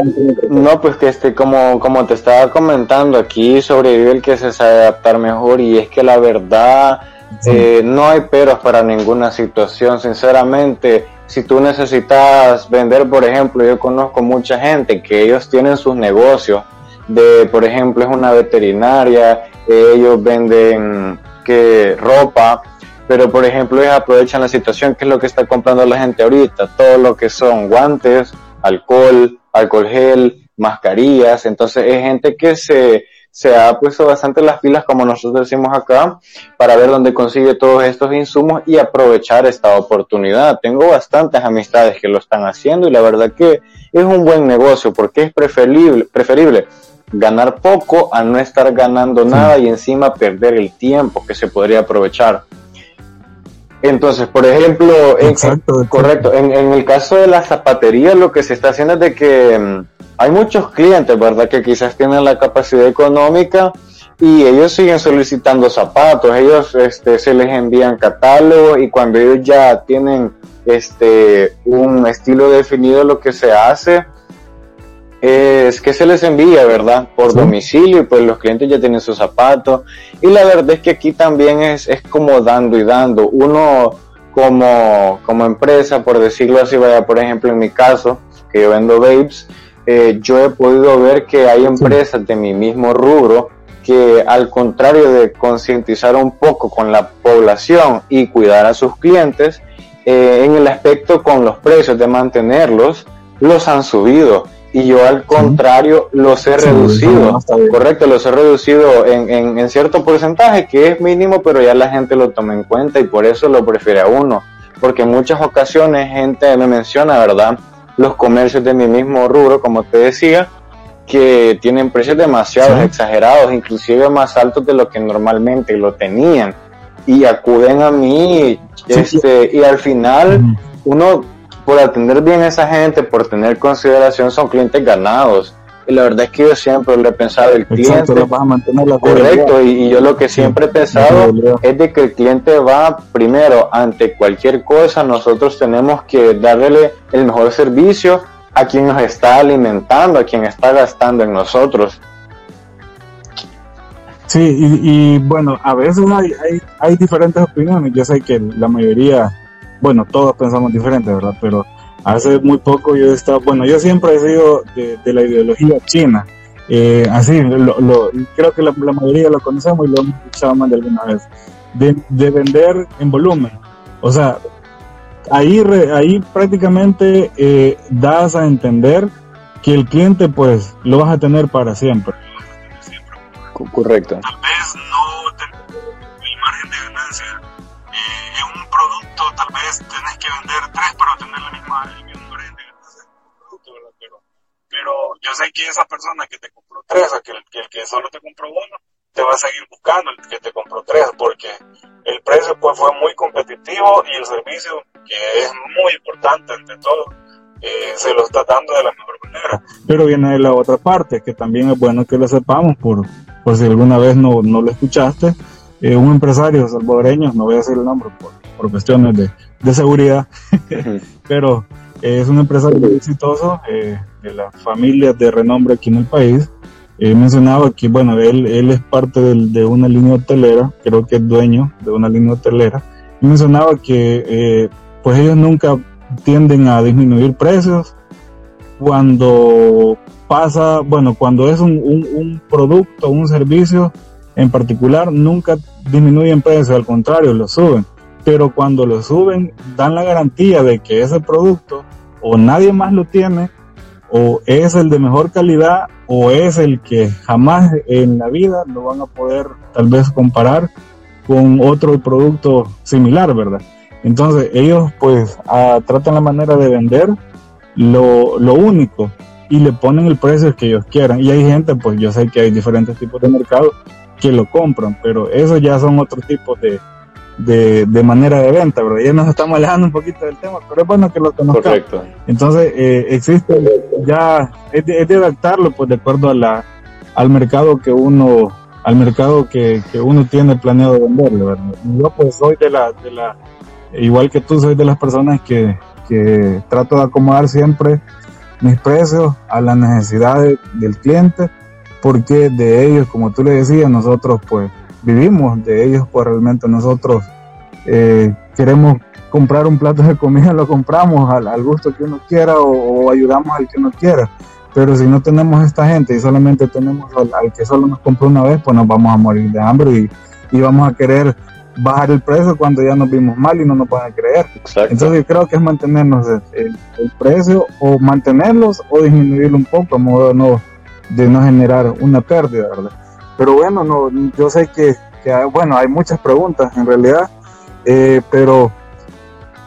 No, pues que este, como, como te estaba comentando, aquí sobrevive el que se sabe adaptar mejor y es que la verdad eh, no hay peros para ninguna situación, sinceramente. Si tú necesitas vender, por ejemplo, yo conozco mucha gente que ellos tienen sus negocios de, por ejemplo, es una veterinaria, ellos venden que ropa, pero por ejemplo ellos aprovechan la situación, que es lo que está comprando la gente ahorita, todo lo que son guantes, alcohol, alcohol gel, mascarillas, entonces es gente que se, se ha puesto bastante las filas, como nosotros decimos acá, para ver dónde consigue todos estos insumos y aprovechar esta oportunidad. Tengo bastantes amistades que lo están haciendo y la verdad que es un buen negocio porque es preferible, preferible ganar poco a no estar ganando nada y encima perder el tiempo que se podría aprovechar. Entonces, por ejemplo, en, correcto, en, el caso de la zapatería lo que se está haciendo es de que mm, hay muchos clientes, ¿verdad? Que quizás tienen la capacidad económica y ellos siguen solicitando zapatos, ellos este, se les envían catálogos y cuando ellos ya tienen este, un estilo definido lo que se hace es que se les envía, ¿verdad? Por domicilio y pues los clientes ya tienen sus zapatos. Y la verdad es que aquí también es, es como dando y dando. Uno como, como empresa, por decirlo así, vaya, por ejemplo, en mi caso, que yo vendo babes, eh, yo he podido ver que hay empresas de mi mismo rubro que al contrario de concientizar un poco con la población y cuidar a sus clientes, eh, en el aspecto con los precios de mantenerlos, los han subido y yo al contrario los he reducido, correcto, los he reducido en, en, cierto porcentaje que es mínimo, pero ya la gente lo toma en cuenta y por eso lo prefiere a uno, porque en muchas ocasiones gente me menciona, ¿verdad? Los comercios de mi mismo rubro, como te decía, que tienen precios demasiado exagerados, inclusive más altos de lo que normalmente lo tenían y acuden a mí este y al final uno por atender bien a esa gente, por tener consideración, son clientes ganados. Y la verdad es que yo siempre le he pensado el cliente. correcto, y, yo lo que siempre he pensado es de que el cliente va primero ante cualquier cosa, nosotros tenemos que darle el mejor servicio a quien nos está alimentando, a quien está gastando en nosotros. Sí, y, bueno, a veces hay, hay, hay diferentes opiniones. Yo sé que la mayoría bueno, todos pensamos diferente, ¿verdad? Pero hace muy poco yo estaba, bueno, yo siempre he sido de, la ideología china. Eh, así, lo, creo que la, mayoría lo conocemos y lo hemos escuchado más de alguna vez. De, vender en volumen. O sea, ahí, ahí prácticamente eh, das a entender que el cliente pues lo vas a tener para siempre. Correcto. Tal vez no vez tenés que vender tres para tener la misma, el mismo producto, Pero, pero yo sé que esa persona que te compró tres, o que el, que solo te compró uno, te va a seguir buscando el que te compró tres, porque el precio pues fue muy competitivo y el servicio, que es muy importante entre todo, eh, se lo está dando de la mejor manera. Pero viene la otra parte, que también es bueno que lo sepamos, por, por si alguna vez no, no lo escuchaste, eh, un empresario salvadoreño, no voy a decir el nombre por, por cuestiones de, de seguridad, pero eh, es un empresario muy exitoso eh, de las familias de renombre aquí en el país. He mencionaba que, bueno, él, él es parte de una línea hotelera, creo que es dueño de una línea hotelera. He mencionaba que, pues ellos nunca tienden a disminuir precios cuando pasa, bueno, cuando es un, un, un producto, un servicio en particular, nunca disminuyen precios, al contrario, lo suben. Pero cuando lo suben, dan la garantía de que ese producto o nadie más lo tiene, o es el de mejor calidad, o es el que jamás en la vida lo van a poder tal vez comparar con otro producto similar, ¿verdad? Entonces ellos pues ah, tratan la manera de vender lo, lo único y le ponen el precio que ellos quieran. Y hay gente, pues yo sé que hay diferentes tipos de mercado que lo compran, pero eso ya son otros tipos de, de, manera de venta, ¿verdad? Ya nos estamos alejando un poquito del tema, pero es bueno que lo conozcan. Correcto. Entonces, eh, existe ya, es de, adaptarlo pues de acuerdo a la, al mercado que uno, al mercado que, que uno tiene planeado venderle, ¿verdad? Yo pues soy de la, de la, igual que tú, soy de las personas que, que trato de acomodar siempre mis precios a las necesidades del cliente porque de ellos, como tú le decías, nosotros pues vivimos de ellos, pues realmente nosotros eh, queremos comprar un plato de comida, lo compramos al, gusto que uno quiera o, ayudamos al que uno quiera. Pero si no tenemos esta gente y solamente tenemos al, que solo nos compró una vez, pues nos vamos a morir de hambre y, y, vamos a querer bajar el precio cuando ya nos vimos mal y no nos van a creer. Entonces yo creo que es mantenernos el, el, precio o mantenerlos o disminuirlo un poco a modo de no de no generar una pérdida, ¿verdad? Pero bueno, no, yo sé que, bueno, hay muchas preguntas en realidad, eh, pero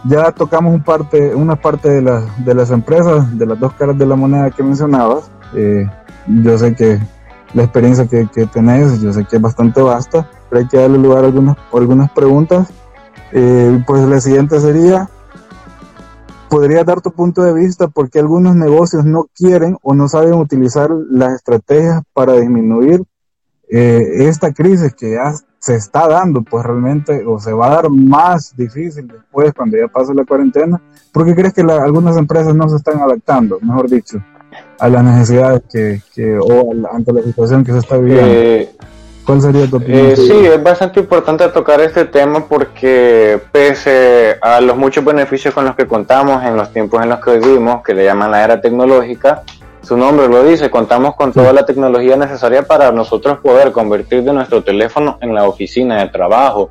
ya tocamos un parte, una parte de, la, de las empresas, de las dos caras de la moneda que mencionabas. Eh, yo sé que la experiencia que, que, tenés, yo sé que es bastante vasta, pero hay que darle lugar a algunas, algunas preguntas Eh, pues la siguiente sería, ¿podría dar tu punto de vista por qué algunos negocios no quieren o no saben utilizar las estrategias para disminuir eh, esta crisis que ya se está dando, pues realmente, o se va a dar más difícil después cuando ya pase la cuarentena? ¿Por qué crees que algunas empresas no se están adaptando, mejor dicho, a las necesidades que, que o ante la situación que se está viviendo? Eh, ¿Cuál sería tu opinión? Eh, sí, es bastante importante tocar este tema porque pese a los muchos beneficios con los que contamos en los tiempos en los que vivimos, que le llaman la era tecnológica, su nombre lo dice, contamos con toda la tecnología necesaria para nosotros poder convertir de nuestro teléfono en la oficina de trabajo.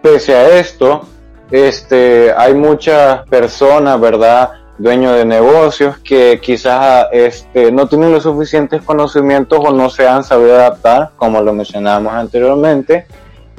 Pese a esto, este, hay muchas personas, ¿verdad? dueños de negocios que quizás este, no tienen los suficientes conocimientos o no se han sabido adaptar, como lo mencionábamos anteriormente,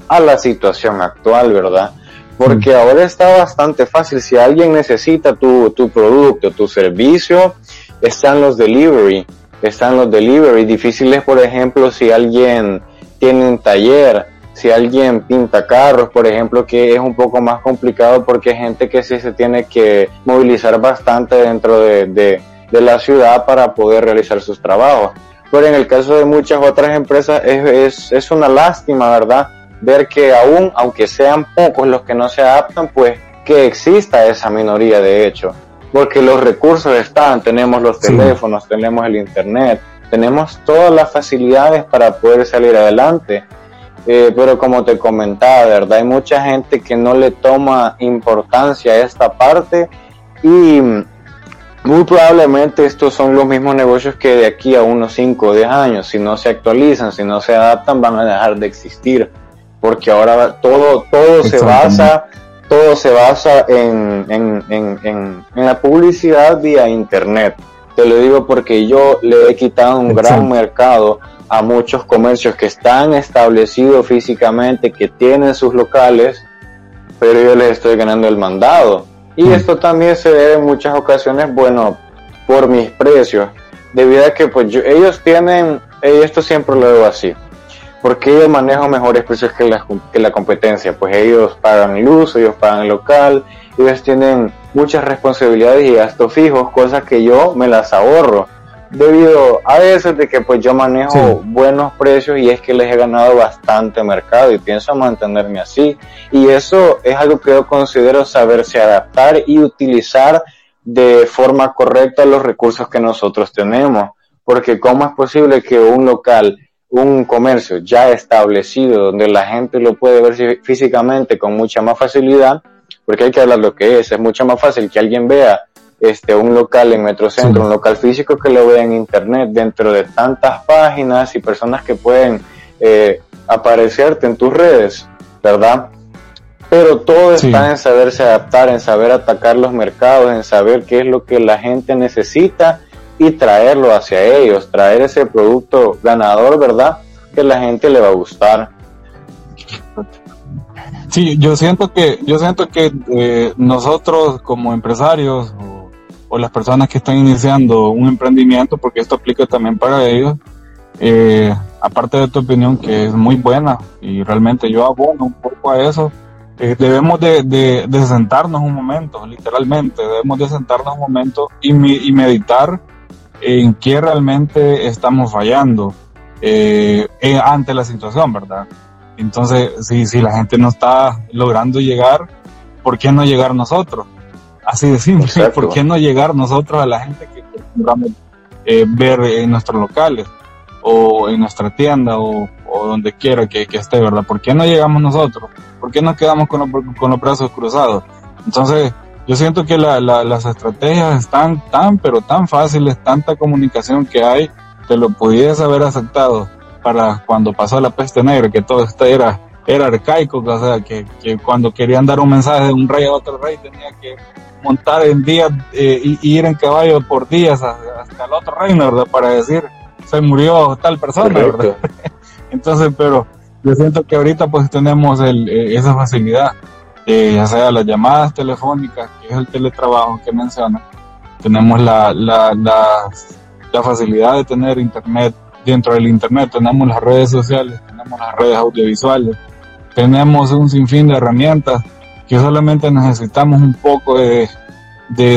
a la situación actual, ¿verdad? Porque mm. ahora está bastante fácil. Si alguien necesita tu, tu producto, tu servicio, están los delivery, están los delivery. Difíciles, por ejemplo, si alguien tiene un taller, si alguien pinta carros, por ejemplo, que es un poco más complicado porque hay gente que sí se tiene que movilizar bastante dentro de, de, la ciudad para poder realizar sus trabajos. Pero en el caso de muchas otras empresas es, es, es una lástima, ¿verdad? Ver que aún, aunque sean pocos los que no se adaptan, pues que exista esa minoría de hecho. Porque los recursos están, tenemos los teléfonos, tenemos el internet, tenemos todas las facilidades para poder salir adelante eh, pero como te comentaba, ¿verdad? Hay mucha gente que no le toma importancia a esta parte y muy probablemente estos son los mismos negocios que de aquí a unos 5 o 10 años, si no se actualizan, si no se adaptan, van a dejar de existir. Porque ahora todo, todo se basa, todo se basa en, en, en, en, la publicidad vía internet. Te lo digo porque yo le he quitado un gran mercado a muchos comercios que están establecidos físicamente, que tienen sus locales, pero yo les estoy ganando el mandado. Y mm. esto también se debe en muchas ocasiones, bueno, por mis precios, debido a que pues ellos tienen, y esto siempre lo veo así, porque ellos manejan mejores precios que la, que la competencia, pues ellos pagan luz, ellos pagan local, ellos tienen muchas responsabilidades y gastos fijos, cosas que yo me las ahorro debido a eso de que pues yo manejo buenos precios y es que les he ganado bastante mercado y pienso mantenerme así y eso es algo que yo considero saberse adaptar y utilizar de forma correcta los recursos que nosotros tenemos porque cómo es posible que un local un comercio ya establecido donde la gente lo puede ver físicamente con mucha más facilidad porque hay que hablar lo que es es mucho más fácil que alguien vea este, un local en Metrocentro, un local físico que lo vea en internet, dentro de tantas páginas y personas que pueden eh, aparecerte en tus redes, ¿verdad? Pero todo está en saberse adaptar, en saber atacar los mercados, en saber qué es lo que la gente necesita y traerlo hacia ellos, traer ese producto ganador, ¿verdad? Que la gente le va a gustar. Sí, yo siento que, yo siento que eh, nosotros como empresarios o las personas que están iniciando un emprendimiento, porque esto aplica también para ellos, eh, aparte de tu opinión que es muy buena y realmente yo abono un poco a eso, eh, debemos de, de, sentarnos un momento, literalmente, debemos de sentarnos un momento y, y meditar en qué realmente estamos fallando eh, ante la situación, ¿verdad? Entonces, si, si la gente no está logrando llegar, ¿por qué no llegar nosotros? Así de simple, ¿por qué no llegar nosotros a la gente que acostumbramos eh, ver en nuestros locales o en nuestra tienda o, donde quiera que, esté, ¿verdad? ¿Por qué no llegamos nosotros? ¿Por qué nos quedamos con, con los brazos cruzados? Entonces, yo siento que las estrategias están tan, pero tan fáciles, tanta comunicación que hay, que lo pudiese haber aceptado para cuando pasó la peste negra, que todo esto era, era arcaico, o sea, que, que cuando querían dar un mensaje de un rey a otro rey tenía que montar en días eh, y, ir en caballo por días hasta, el otro reino, ¿verdad? Para decir, se murió tal persona, ¿verdad? Entonces, pero yo siento que ahorita pues tenemos el, eh, esa facilidad, ya sea las llamadas telefónicas, que es el teletrabajo que menciona, tenemos la, la, la, facilidad de tener internet, dentro del internet tenemos las redes sociales, tenemos las redes audiovisuales, tenemos un sinfín de herramientas que solamente necesitamos un poco de,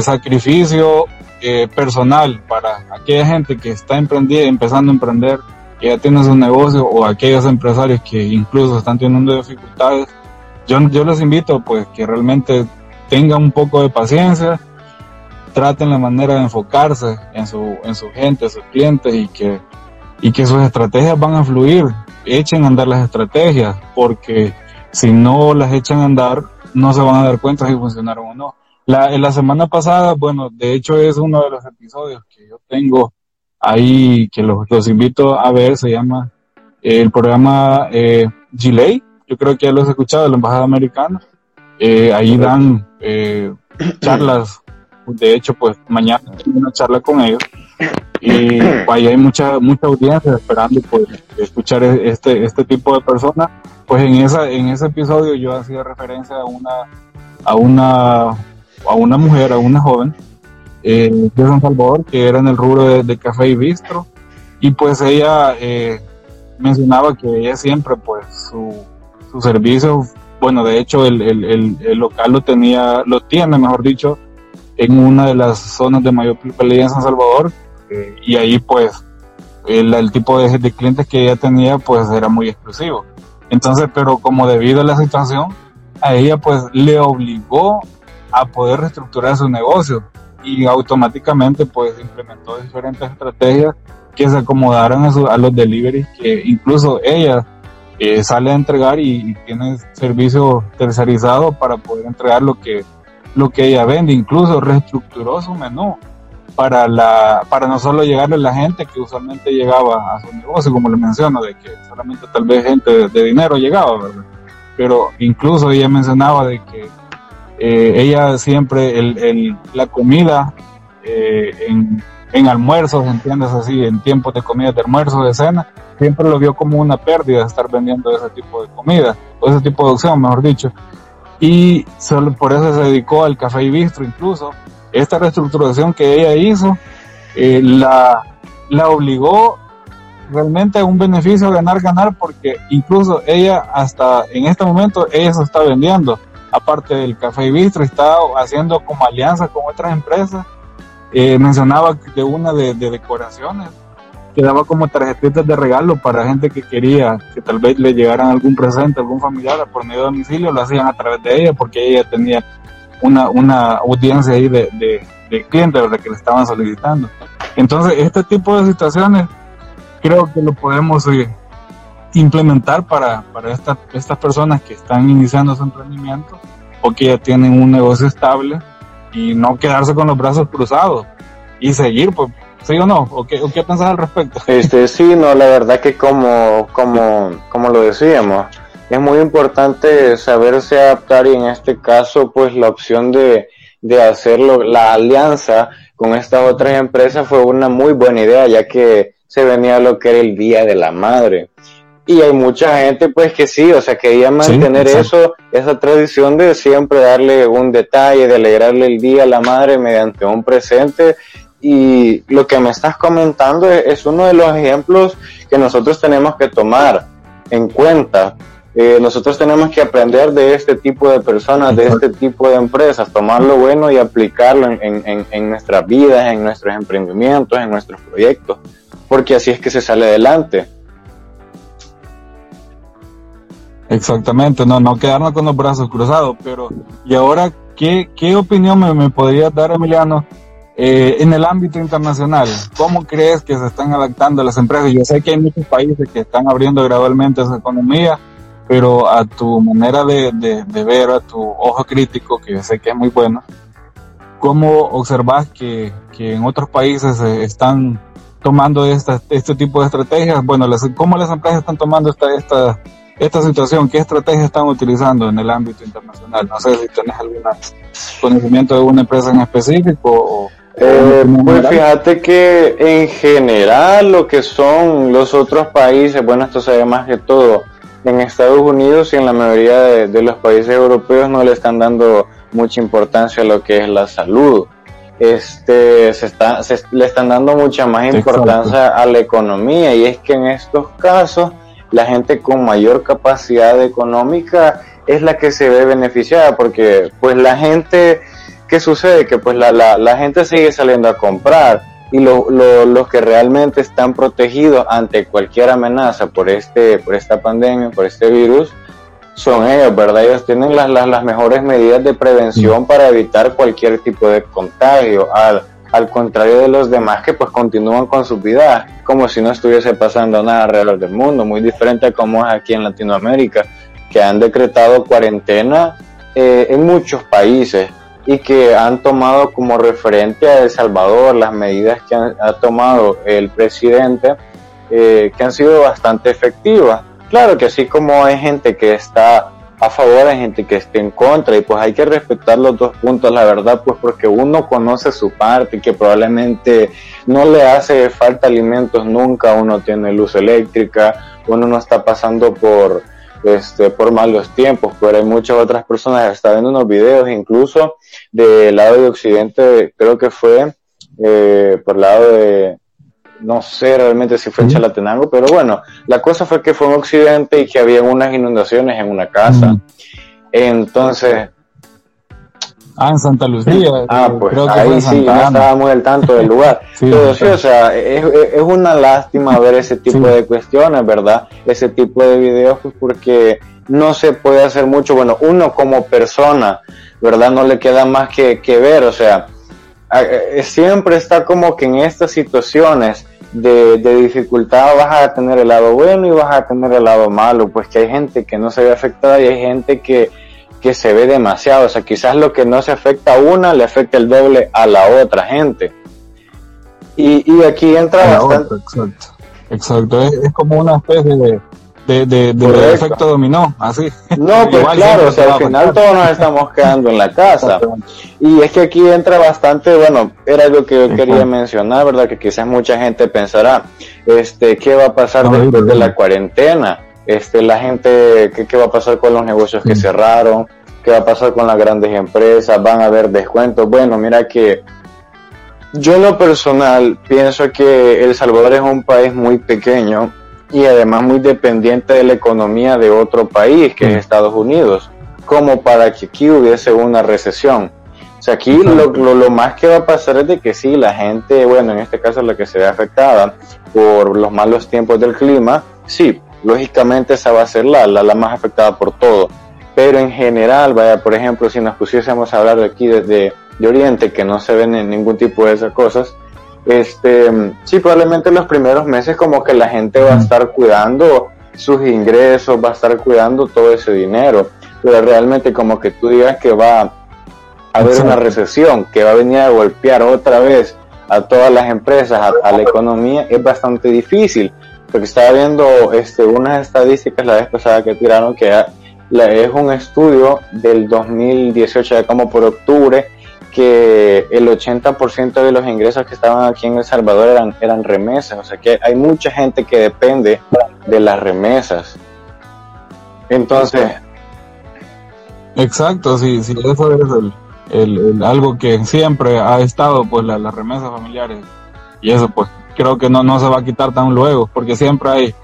sacrificio eh, personal para aquella gente que está empezando a emprender, que ya tiene su negocio o aquellos empresarios que incluso están teniendo dificultades. Yo, yo les invito pues que realmente tengan un poco de paciencia, traten la manera de enfocarse en su, en su gente, sus clientes y que, y que sus estrategias van a fluir. Echen a andar las estrategias porque si no las echan a andar no se van a dar cuenta si funcionaron o no. La, la semana pasada, bueno, de hecho es uno de los episodios que yo tengo ahí, que los, los invito a ver, se llama el programa eh, Gilei, yo creo que ya lo has escuchado, de la Embajada Americana. Eh, ahí dan eh, charlas, de hecho, pues mañana tengo una charla con ellos. Y ahí hay mucha mucha audiencia esperando pues, escuchar este este tipo de personas. Pues en esa en ese episodio yo hacía referencia a una a una a una mujer a una joven eh, de San Salvador que era en el rubro de, café y bistro. Y pues ella eh, mencionaba que ella siempre pues su, su servicio bueno de hecho el, el, el, local lo tenía lo tiene mejor dicho en una de las zonas de mayor plusvalía en San Salvador eh, y ahí pues el, tipo de, de, clientes que ella tenía pues era muy exclusivo. Entonces, pero como debido a la situación, a ella pues le obligó a poder reestructurar su negocio y automáticamente pues implementó diferentes estrategias que se acomodaran a, a los deliveries que incluso ella eh, sale a entregar y, y, tiene servicio tercerizado para poder entregar lo que lo que ella vende incluso reestructuró su menú para, la, para no solo llegarle a la gente que usualmente llegaba a su negocio, como le menciono, de que solamente tal vez gente de, dinero llegaba, ¿verdad? Pero incluso ella mencionaba de que eh, ella siempre, el, el, la comida eh, en, en almuerzos, entiendes así, en tiempos de comida de almuerzo, de cena, siempre lo vio como una pérdida estar vendiendo ese tipo de comida, o ese tipo de opción, mejor dicho. Y solo por eso se dedicó al café y bistro incluso, esta reestructuración que ella hizo eh, la, la obligó realmente a un beneficio ganar-ganar porque incluso ella hasta en este momento ella se está vendiendo. Aparte del café y bistro está haciendo como alianza con otras empresas eh, mencionaba de una de, de, decoraciones que daba como tarjetitas de regalo para gente que quería que tal vez le llegaran algún presente algún familiar por medio de domicilio lo hacían a través de ella porque ella tenía una, una audiencia ahí de, de, clientes ¿verdad? que le estaban solicitando. Entonces, este tipo de situaciones creo que lo podemos eh, implementar para, para estas personas que están iniciando su emprendimiento o que ya tienen un negocio estable y no quedarse con los brazos cruzados y seguir, pues, ¿sí o no? ¿O qué, o qué pensás al respecto? Este, sí, no, la verdad que como, como, como lo decíamos, es muy importante saberse adaptar y en este caso pues la opción de, de hacerlo, la alianza con estas otras empresas fue una muy buena idea ya que se venía lo que era el Día de la Madre. Y hay mucha gente pues que sí, o sea, quería mantener eso, esa tradición de siempre darle un detalle, de alegrarle el día a la madre mediante un presente. Y lo que me estás comentando es uno de los ejemplos que nosotros tenemos que tomar en cuenta eh, nosotros tenemos que aprender de este tipo de personas, de este tipo de empresas, tomar lo bueno y aplicarlo en, en, en, nuestras vidas, en nuestros emprendimientos, en nuestros proyectos, porque así es que se sale adelante. Exactamente, no, no quedarnos con los brazos cruzados, pero ¿y ahora qué, qué opinión me, me podrías dar, Emiliano, eh, en el ámbito internacional? ¿Cómo crees que se están adaptando las empresas? Yo sé que hay muchos países que están abriendo gradualmente su economía, pero a tu manera de, de, ver, a tu ojo crítico, que yo sé que es muy bueno, ¿cómo observas que, que en otros países están tomando esta, este tipo de estrategias? Bueno, las, ¿cómo las empresas están tomando esta, esta, esta situación? ¿Qué estrategias están utilizando en el ámbito internacional? No sé si tienes algún conocimiento de una empresa en específico o, eh, pues fíjate que en general lo que son los otros países, bueno, esto se ve más que todo en Estados Unidos y en la mayoría de, los países europeos no le están dando mucha importancia a lo que es la salud. Este, se está, se, le están dando mucha más importancia a la economía y es que en estos casos la gente con mayor capacidad económica es la que se ve beneficiada, porque pues la gente, ¿qué sucede? Que pues la, la, la gente sigue saliendo a comprar y lo, lo, los que realmente están protegidos ante cualquier amenaza por, este, por esta pandemia, por este virus, son ellos, ¿verdad? Ellos tienen las, las, las mejores medidas de prevención para evitar cualquier tipo de contagio, al, al contrario de los demás que pues continúan con su vida como si no estuviese pasando nada alrededor del mundo, muy diferente a como es aquí en Latinoamérica, que han decretado cuarentena eh, en muchos países y que han tomado como referente a El Salvador las medidas que han, ha tomado el presidente, eh, que han sido bastante efectivas. Claro que así como hay gente que está a favor, hay gente que está en contra y pues hay que respetar los dos puntos, la verdad, pues porque uno conoce su parte, que probablemente no le hace falta alimentos nunca, uno tiene luz eléctrica, uno no está pasando por este, por malos tiempos, pero hay muchas otras personas que están viendo unos videos, incluso del lado de Occidente, creo que fue eh, por el lado de, no sé realmente si fue en Chalatenango, pero bueno, la cosa fue que fue en Occidente y que había unas inundaciones en una casa. Entonces, Ah, en Santa Lucía. Ah, pues ahí sí, no estaba muy al tanto del lugar. Pero sí, o sea, es, es, una lástima ver ese tipo de cuestiones, ¿verdad? Ese tipo de videos, pues porque no se puede hacer mucho. Bueno, uno como persona, ¿verdad? No le queda más que, que ver, o sea, siempre está como que en estas situaciones de, de, dificultad vas a tener el lado bueno y vas a tener el lado malo, pues que hay gente que no se ve afectada y hay gente que que se ve demasiado. O sea, quizás lo que no se afecta a una le afecta el doble a la otra gente. Y, y aquí entra bastante. exacto, exacto. Es, como una especie de, de, de, de efecto dominó, así. No, pues claro, o sea, al final todos nos estamos quedando en la casa. Y es que aquí entra bastante, bueno, era algo que yo quería mencionar, ¿verdad? Que quizás mucha gente pensará, este, ¿qué va a pasar después de la cuarentena? este, la gente, ¿qué, ¿qué, va a pasar con los negocios que cerraron? ¿Qué va a pasar con las grandes empresas? ¿Van a haber descuentos? Bueno, mira que yo en lo personal pienso que El Salvador es un país muy pequeño y además muy dependiente de la economía de otro país, que es Estados Unidos, como para que aquí hubiese una recesión. O sea, aquí lo, lo, lo, más que va a pasar es de que sí, la gente, bueno, en este caso la que se ve afectada por los malos tiempos del clima, sí, lógicamente esa va a ser la, la, la, más afectada por todo. Pero en general, vaya, por ejemplo, si nos pusiésemos a hablar de aquí desde de Oriente, que no se ven en ningún tipo de esas cosas, este, sí, probablemente los primeros meses como que la gente va a estar cuidando sus ingresos, va a estar cuidando todo ese dinero, pero realmente como que tú digas que va a haber una recesión, que va a venir a golpear otra vez a todas las empresas, a, a la economía, es bastante difícil porque estaba viendo este, unas estadísticas la vez pasada que tiraron que es un estudio del 2018, de como por octubre, que el 80% de los ingresos que estaban aquí en El Salvador eran, eran remesas, o sea que hay mucha gente que depende de las remesas. Entonces... Exacto, sí, sí, eso es el, el, el algo que siempre ha estado, pues las remesas familiares. Y eso pues creo que no, no se va a quitar tan luego, porque siempre hay,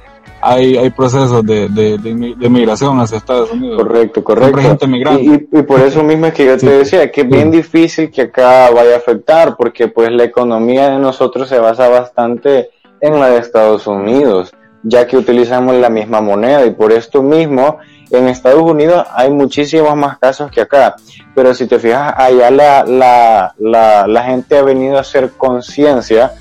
hay, hay procesos de, de, de, migración hacia Estados Unidos. Correcto, correcto. Gente y, y, por eso mismo es que yo te decía que es bien difícil que acá vaya a afectar, porque pues la economía de nosotros se basa bastante en la de Estados Unidos, ya que utilizamos la misma moneda y por esto mismo en Estados Unidos hay muchísimos más casos que acá, pero si te fijas, allá la, la, la, la gente ha venido a hacer conciencia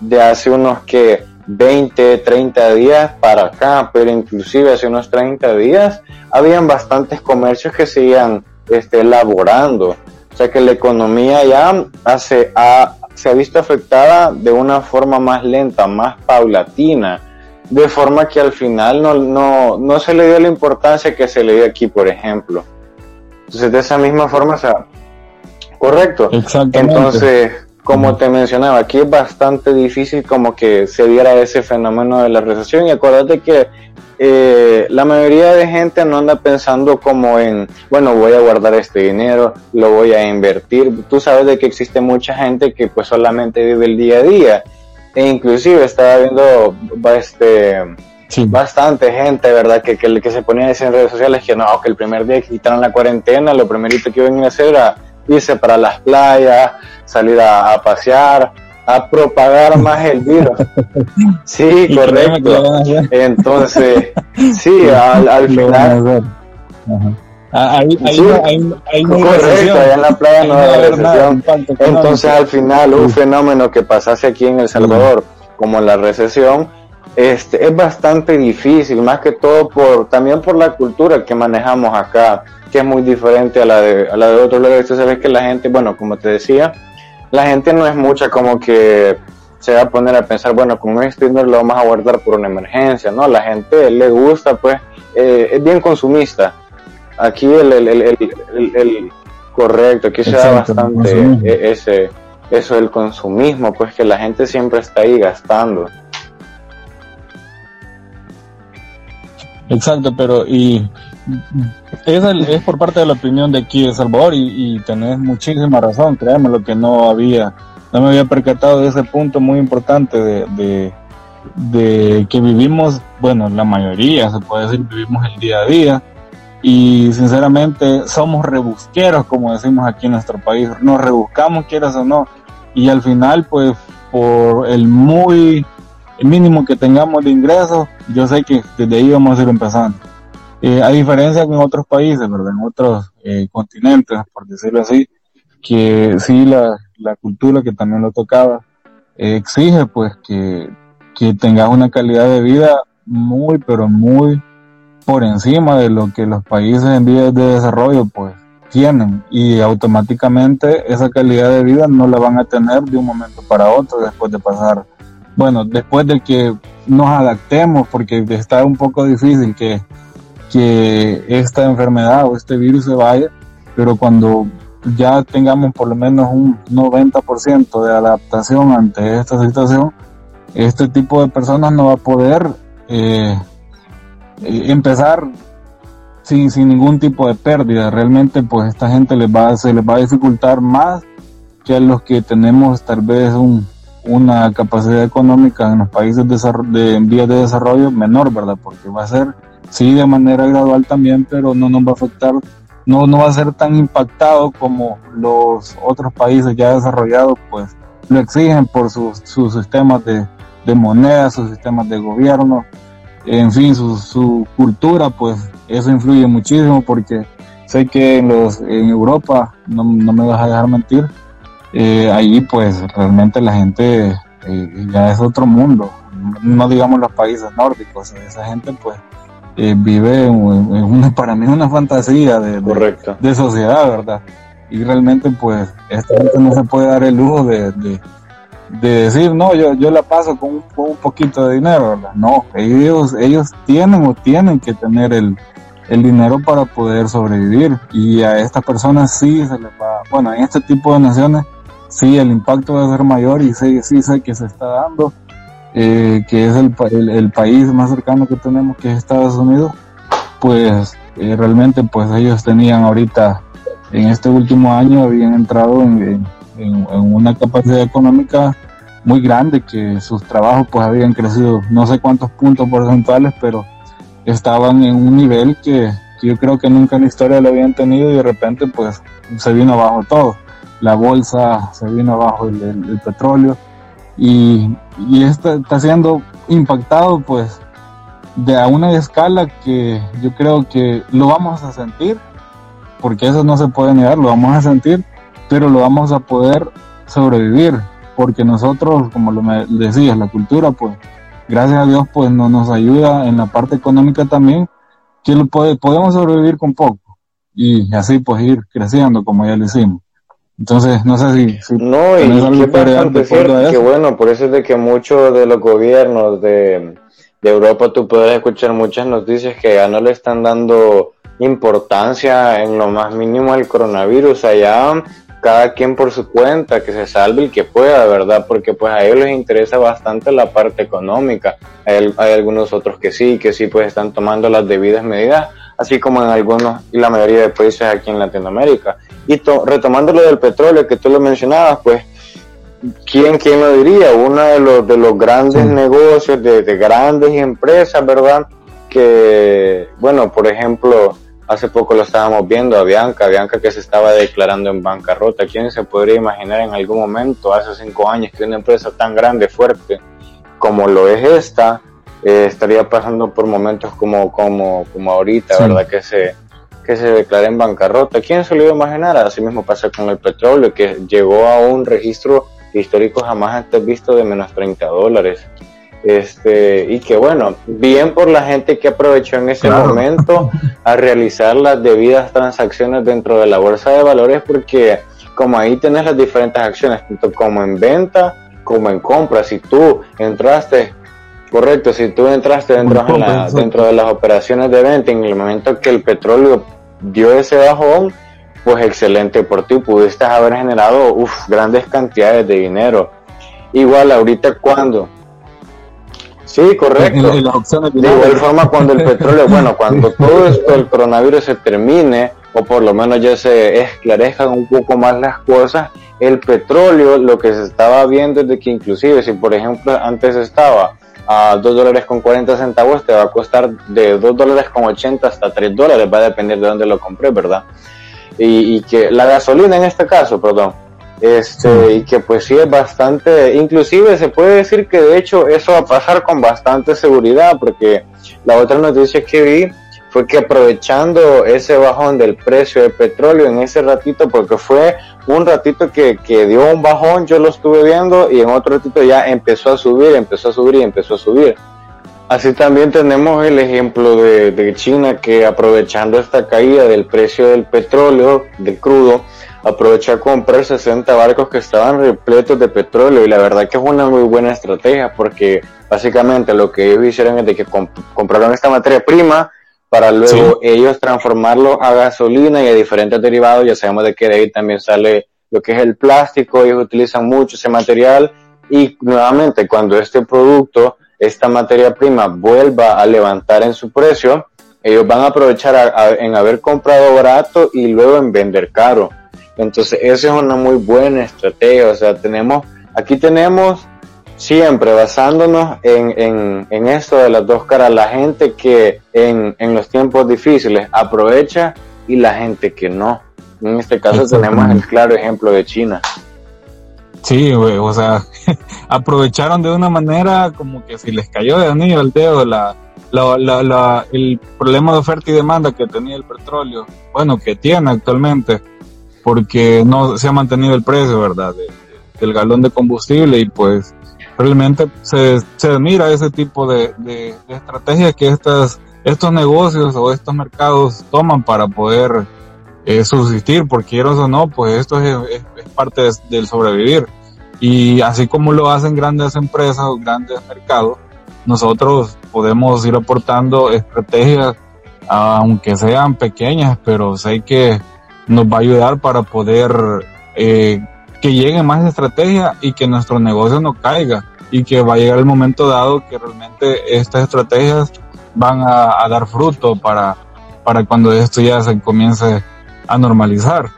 de hace unos que 20, 30 días para acá, pero inclusive hace unos 30 días habían bastantes comercios que seguían este, elaborando. O sea que la economía ya hace, ha, se ha visto afectada de una forma más lenta, más paulatina, de forma que al final no, no, no se le dio la importancia que se le dio aquí, por ejemplo. Entonces de esa misma forma, o sea, correcto. Exactamente. Entonces, como te mencionaba, aquí es bastante difícil como que se diera ese fenómeno de la recesión y acuérdate que eh, la mayoría de gente no anda pensando como en, bueno, voy a guardar este dinero, lo voy a invertir. Tú sabes de que existe mucha gente que pues solamente vive el día a día. E inclusive estaba viendo este, bastante gente, ¿verdad? Que, que, que, se ponía a decir en redes sociales que no, que el primer día que quitaron la cuarentena, lo primerito que iban a hacer era irse para las playas, salir a, pasear, a propagar más el virus. Sí, correcto. Entonces, sí, al, al final. Ahí, ahí, correcto, allá en la playa no hay recesión. Entonces, al final, un fenómeno que pasase aquí en El Salvador, como la recesión, este, es bastante difícil, más que todo por también por la cultura que manejamos acá, que es muy diferente a la de, a la de otros lugares. Tú sabes que la gente, bueno, como te decía, la gente no es mucha como que se va a poner a pensar, bueno, con esto no lo vamos a guardar por una emergencia, ¿no? La gente le gusta, pues, eh, es bien consumista. Aquí el, el, el, el correcto, aquí se da bastante e, ese, eso del consumismo, pues que la gente siempre está ahí gastando. Exacto, pero y es, es por parte de la opinión de aquí de Salvador y, y tenés muchísima razón, créeme lo que no había, no me había percatado de ese punto muy importante de, que vivimos, bueno, la mayoría se puede decir, vivimos el día a día y sinceramente somos rebusqueros, como decimos aquí en nuestro país, nos rebuscamos quieras o no y al final pues por el muy mínimo que tengamos de ingresos, yo sé que desde ahí vamos a ir empezando. Eh, a diferencia que otros países, ¿verdad? En otros eh, continentes, por decirlo así, que sí la, la cultura que también lo tocaba, eh, exige pues que, que tengas una calidad de vida muy, pero muy por encima de lo que los países en vías de desarrollo pues tienen y automáticamente esa calidad de vida no la van a tener de un momento para otro después de pasar bueno, después de que nos adaptemos, porque está un poco difícil que, que esta enfermedad o este virus se vaya, pero cuando ya tengamos por lo menos un 90% de adaptación ante esta situación, este tipo de personas no va a poder eh, eh, empezar sin, sin ningún tipo de pérdida. Realmente, pues esta gente les va, se les va a dificultar más que a los que tenemos tal vez un, una capacidad económica en los países de, en vías de desarrollo menor, ¿verdad? Porque va a ser, sí, de manera gradual también, pero no nos va a afectar, no, no va a ser tan impactado como los otros países ya desarrollados, pues lo exigen por sus, sus sistemas de, de moneda, sus sistemas de gobierno, en fin, su, su cultura, pues eso influye muchísimo porque sé que en, los, en Europa, no, no me vas a dejar mentir, eh, ahí pues realmente la gente eh, ya es otro mundo, no digamos los países nórdicos, esa gente pues eh, vive en, para mí una fantasía de, de, sociedad, ¿verdad? Y realmente pues esta gente no se puede dar el lujo de, de, decir, no, yo, yo la paso con un, con un, poquito de dinero, ¿verdad? No, ellos, ellos tienen o tienen que tener el, el dinero para poder sobrevivir y a estas personas sí se les va, bueno, en este tipo de naciones sí, el impacto va a ser mayor y sí, sí sé que se está dando, eh, que es el, el, país más cercano que tenemos, que es Estados Unidos, pues eh, realmente pues ellos tenían ahorita, en este último año, habían entrado en, en, una capacidad económica muy grande, que sus trabajos pues habían crecido no sé cuántos puntos porcentuales, pero estaban en un nivel que, que yo creo que nunca en la historia lo habían tenido y de repente pues se vino abajo todo. La bolsa, se vino abajo el, petróleo y, y está, está, siendo impactado pues de a una escala que yo creo que lo vamos a sentir, porque eso no se puede negar, lo vamos a sentir, pero lo vamos a poder sobrevivir, porque nosotros, como lo me decías, la cultura, pues gracias a Dios, pues no nos ayuda en la parte económica también, que lo puede, podemos sobrevivir con poco y así pues ir creciendo como ya lo hicimos. Entonces, no sé si... no, y qué bastante cierto, que bueno, por eso es de que muchos de los gobiernos de, Europa tú puedes escuchar muchas noticias que ya no le están dando importancia en lo más mínimo al coronavirus, allá cada quien por su cuenta, que se salve el que pueda, ¿verdad? Porque pues a ellos les interesa bastante la parte económica. Hay, hay algunos otros que sí, que sí pues están tomando las debidas medidas, así como en algunos y la mayoría de países aquí en Latinoamérica. Y retomando lo del petróleo que tú lo mencionabas, pues ¿quién, quién lo diría? Uno de los, de los grandes negocios, de, de grandes empresas, ¿verdad? Que, bueno, por ejemplo, hace poco lo estábamos viendo a Bianca, Bianca que se estaba declarando en bancarrota. ¿Quién se podría imaginar en algún momento, hace cinco años, que una empresa tan grande, fuerte como lo es esta, eh, estaría pasando por momentos como, como, como ahorita, ¿verdad? Que se, que se declara en bancarrota. ¿Quién se lo iba a imaginar? Así mismo pasa con el petróleo, que llegó a un registro histórico jamás antes visto de menos 30 dólares. Este, y que bueno, bien por la gente que aprovechó en ese momento a realizar las debidas transacciones dentro de la bolsa de valores, porque como ahí tenés las diferentes acciones, tanto como en venta como en compra. Si tú entraste, correcto, si tú entraste dentro, dentro de las operaciones de venta en el momento que el petróleo dio ese bajón, pues excelente por ti, pudiste haber generado grandes cantidades de dinero. Igual ahorita cuando... Sí, correcto. De igual forma cuando el petróleo, bueno, cuando todo esto, el coronavirus se termine, o por lo menos ya se esclarezcan un poco más las cosas, el petróleo, lo que se estaba viendo es de que inclusive si por ejemplo antes estaba a 2 dólares con 40 centavos, te va a costar de 2 dólares con 80 hasta 3 dólares, va a depender de dónde lo compré, ¿verdad? Y, que la gasolina en este caso, perdón, este, y que pues sí es bastante, inclusive se puede decir que de hecho eso va a pasar con bastante seguridad, porque la otra noticia que vi fue que aprovechando ese bajón del precio del petróleo en ese ratito, porque fue un ratito que, que, dio un bajón, yo lo estuve viendo, y en otro ratito ya empezó a subir, empezó a subir y empezó a subir. Así también tenemos el ejemplo de, de China que aprovechando esta caída del precio del petróleo, del crudo, aprovechó a comprar 60 barcos que estaban repletos de petróleo y la verdad que es una muy buena estrategia porque básicamente lo que ellos hicieron es de que compraron esta materia prima, para luego ellos transformarlo a gasolina y a diferentes derivados. Ya sabemos de que de ahí también sale lo que es el plástico, ellos utilizan mucho ese material y nuevamente cuando este producto, esta materia prima vuelva a levantar en su precio, ellos van a aprovechar en haber comprado barato y luego en vender caro. Entonces, esa es una muy buena estrategia. O sea, tenemos, aquí tenemos siempre basándonos en, en, en, esto de las dos caras, la gente que en, en, los tiempos difíciles aprovecha y la gente que no. En este caso tenemos el claro ejemplo de China. Sí, o sea, aprovecharon de una manera como que si les cayó de anillo al dedo la, la, la, el problema de oferta y demanda que tenía el petróleo, bueno, que tiene actualmente, porque no se ha mantenido el precio, ¿verdad? del galón de combustible y pues realmente se, se admira ese tipo de, de, estrategias que estas, estos negocios o estos mercados toman para poder eh, subsistir, porque quieras o no, pues esto es, parte del sobrevivir. Y así como lo hacen grandes empresas o grandes mercados, nosotros podemos ir aportando estrategias, aunque sean pequeñas, pero sé que nos va a ayudar para poder eh, que llegue más estrategia y que nuestro negocio no caiga y que va a llegar el momento dado que realmente estas estrategias van a, dar fruto para, para cuando esto ya se comience a normalizar.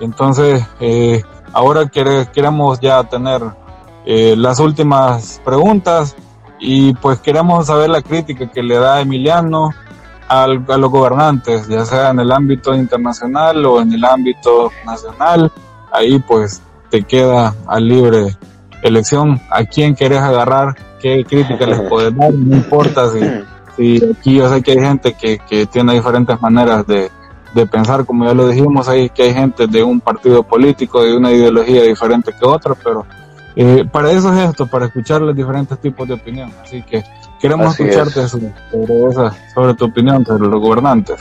Entonces, eh, ahora queremos ya tener eh, las últimas preguntas y pues queremos saber la crítica que le da Emiliano al, a los gobernantes, ya sea en el ámbito internacional o en el ámbito nacional. Ahí pues te queda al libre elección, a quién querés agarrar, qué crítica les puedes dar, no importa si, si aquí yo sé que hay gente que, que tiene diferentes maneras de, de pensar, como ya lo dijimos, ahí que hay gente de un partido político, de una ideología diferente que otra, pero eh, para eso es esto, para escuchar los diferentes tipos de opinión. Así que queremos escucharte sobre, sobre tu opinión sobre los gobernantes.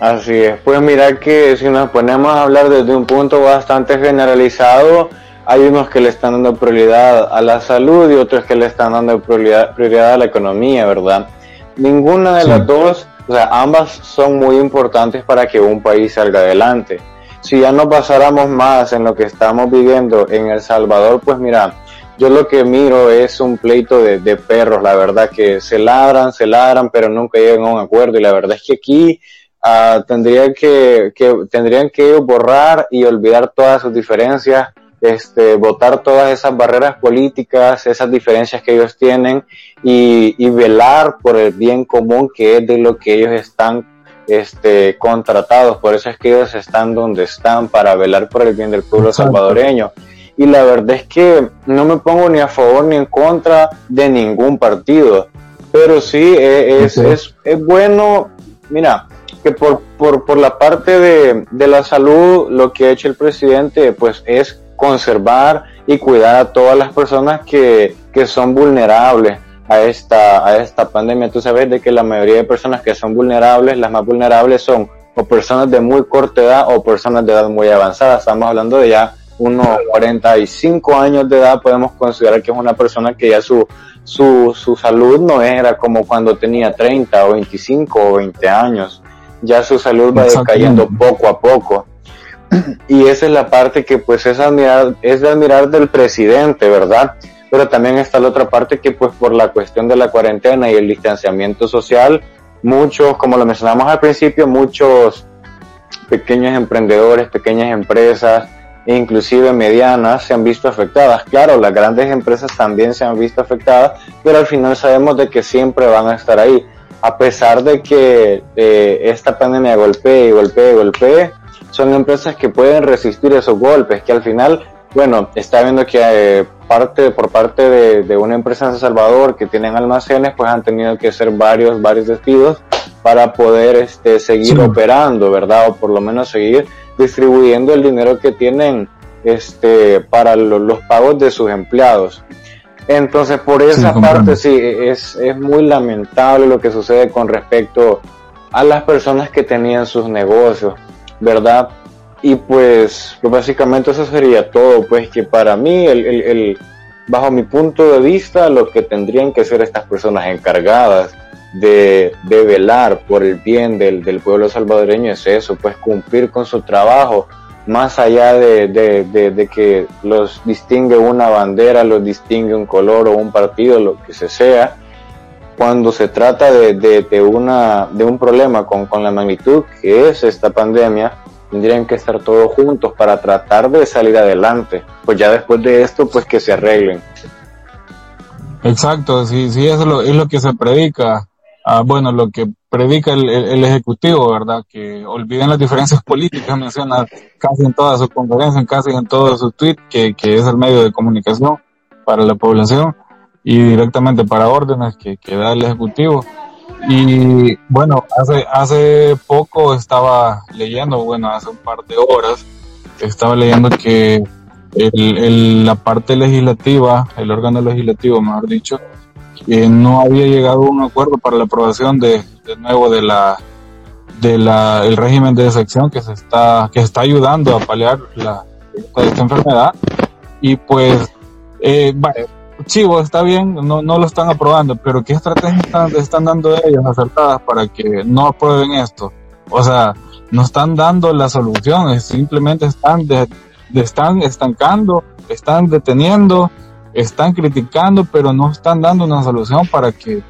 Así es, pues mira que si nos ponemos a hablar desde un punto bastante generalizado, hay unos que le están dando prioridad a la salud y otros que le están dando prioridad, prioridad a la economía, ¿verdad? Ninguna de las dos, o sea, ambas son muy importantes para que un país salga adelante. Si ya nos basáramos más en lo que estamos viviendo en El Salvador, pues mira, yo lo que miro es un pleito de, de perros, la verdad que se ladran, se ladran, pero nunca llegan a un acuerdo y la verdad es que aquí uh, tendría que, que, tendrían que borrar y olvidar todas sus diferencias este, votar todas esas barreras políticas, esas diferencias que ellos tienen y, y, velar por el bien común que es de lo que ellos están este, contratados. Por eso es que ellos están donde están para velar por el bien del pueblo salvadoreño. Y la verdad es que no me pongo ni a favor ni en contra de ningún partido, pero sí eh, es, es, es bueno, mira, que por, por, por la parte de, de, la salud, lo que ha hecho el presidente, pues es conservar y cuidar a todas las personas que, que son vulnerables a esta, a esta pandemia. Tú sabes de que la mayoría de personas que son vulnerables, las más vulnerables son o personas de muy corta edad o personas de edad muy avanzada. Estamos hablando de ya unos 45 años de edad, podemos considerar que es una persona que ya su, su, su salud no era como cuando tenía 30 o 25 o 20 años. Ya su salud va decayendo poco a poco y esa es la parte que pues es de admirar del presidente, ¿verdad? Pero también está la otra parte que pues por la cuestión de la cuarentena y el distanciamiento social, muchos, como lo mencionamos al principio, muchos pequeños emprendedores, pequeñas empresas, inclusive medianas, se han visto afectadas. Claro, las grandes empresas también se han visto afectadas, pero al final sabemos de que siempre van a estar ahí. A pesar de que eh, esta pandemia golpee y golpee y golpee, son empresas que pueden resistir esos golpes, que al final, bueno, está viendo que eh, parte por parte de, de, una empresa en El Salvador que tienen almacenes, pues han tenido que hacer varios, varios despidos para poder este, seguir sí. operando, ¿verdad? O por lo menos seguir distribuyendo el dinero que tienen este, para lo, los pagos de sus empleados. Entonces, por esa sí, parte, sí, es, es muy lamentable lo que sucede con respecto a las personas que tenían sus negocios ¿verdad? Y pues, pues, básicamente eso sería todo, pues que para mí, el, el, el, bajo mi punto de vista, lo que tendrían que ser estas personas encargadas de, de velar por el bien del, del, pueblo salvadoreño es eso, pues cumplir con su trabajo, más allá de, de, de, de, que los distingue una bandera, los distingue un color o un partido, lo que se sea, cuando se trata de, de, una, de un problema con, con, la magnitud que es esta pandemia, tendrían que estar todos juntos para tratar de salir adelante. Pues ya después de esto, pues que se arreglen. Exacto, sí, sí, eso es lo, es lo que se predica. Ah, bueno, lo que predica el, el, el, Ejecutivo, ¿verdad? Que olviden las diferencias políticas, menciona casi en todas sus conferencias, casi en todos sus tweets, que, que es el medio de comunicación para la población y directamente para órdenes que, que da el Ejecutivo. Y bueno, hace, hace poco estaba leyendo, bueno, hace un par de horas, estaba leyendo que el, el, la parte legislativa, el órgano legislativo, mejor dicho, no había llegado a un acuerdo para la aprobación de, de nuevo de la de la el régimen de sección que se está que está ayudando a paliar la esta enfermedad y pues eh, chivo, está bien, no, no lo están aprobando, pero ¿qué estrategias están, dando ellos acertadas para que no aprueben esto? O sea, no están dando la solución, simplemente están, están estancando, están deteniendo, están criticando, pero no están dando una solución para que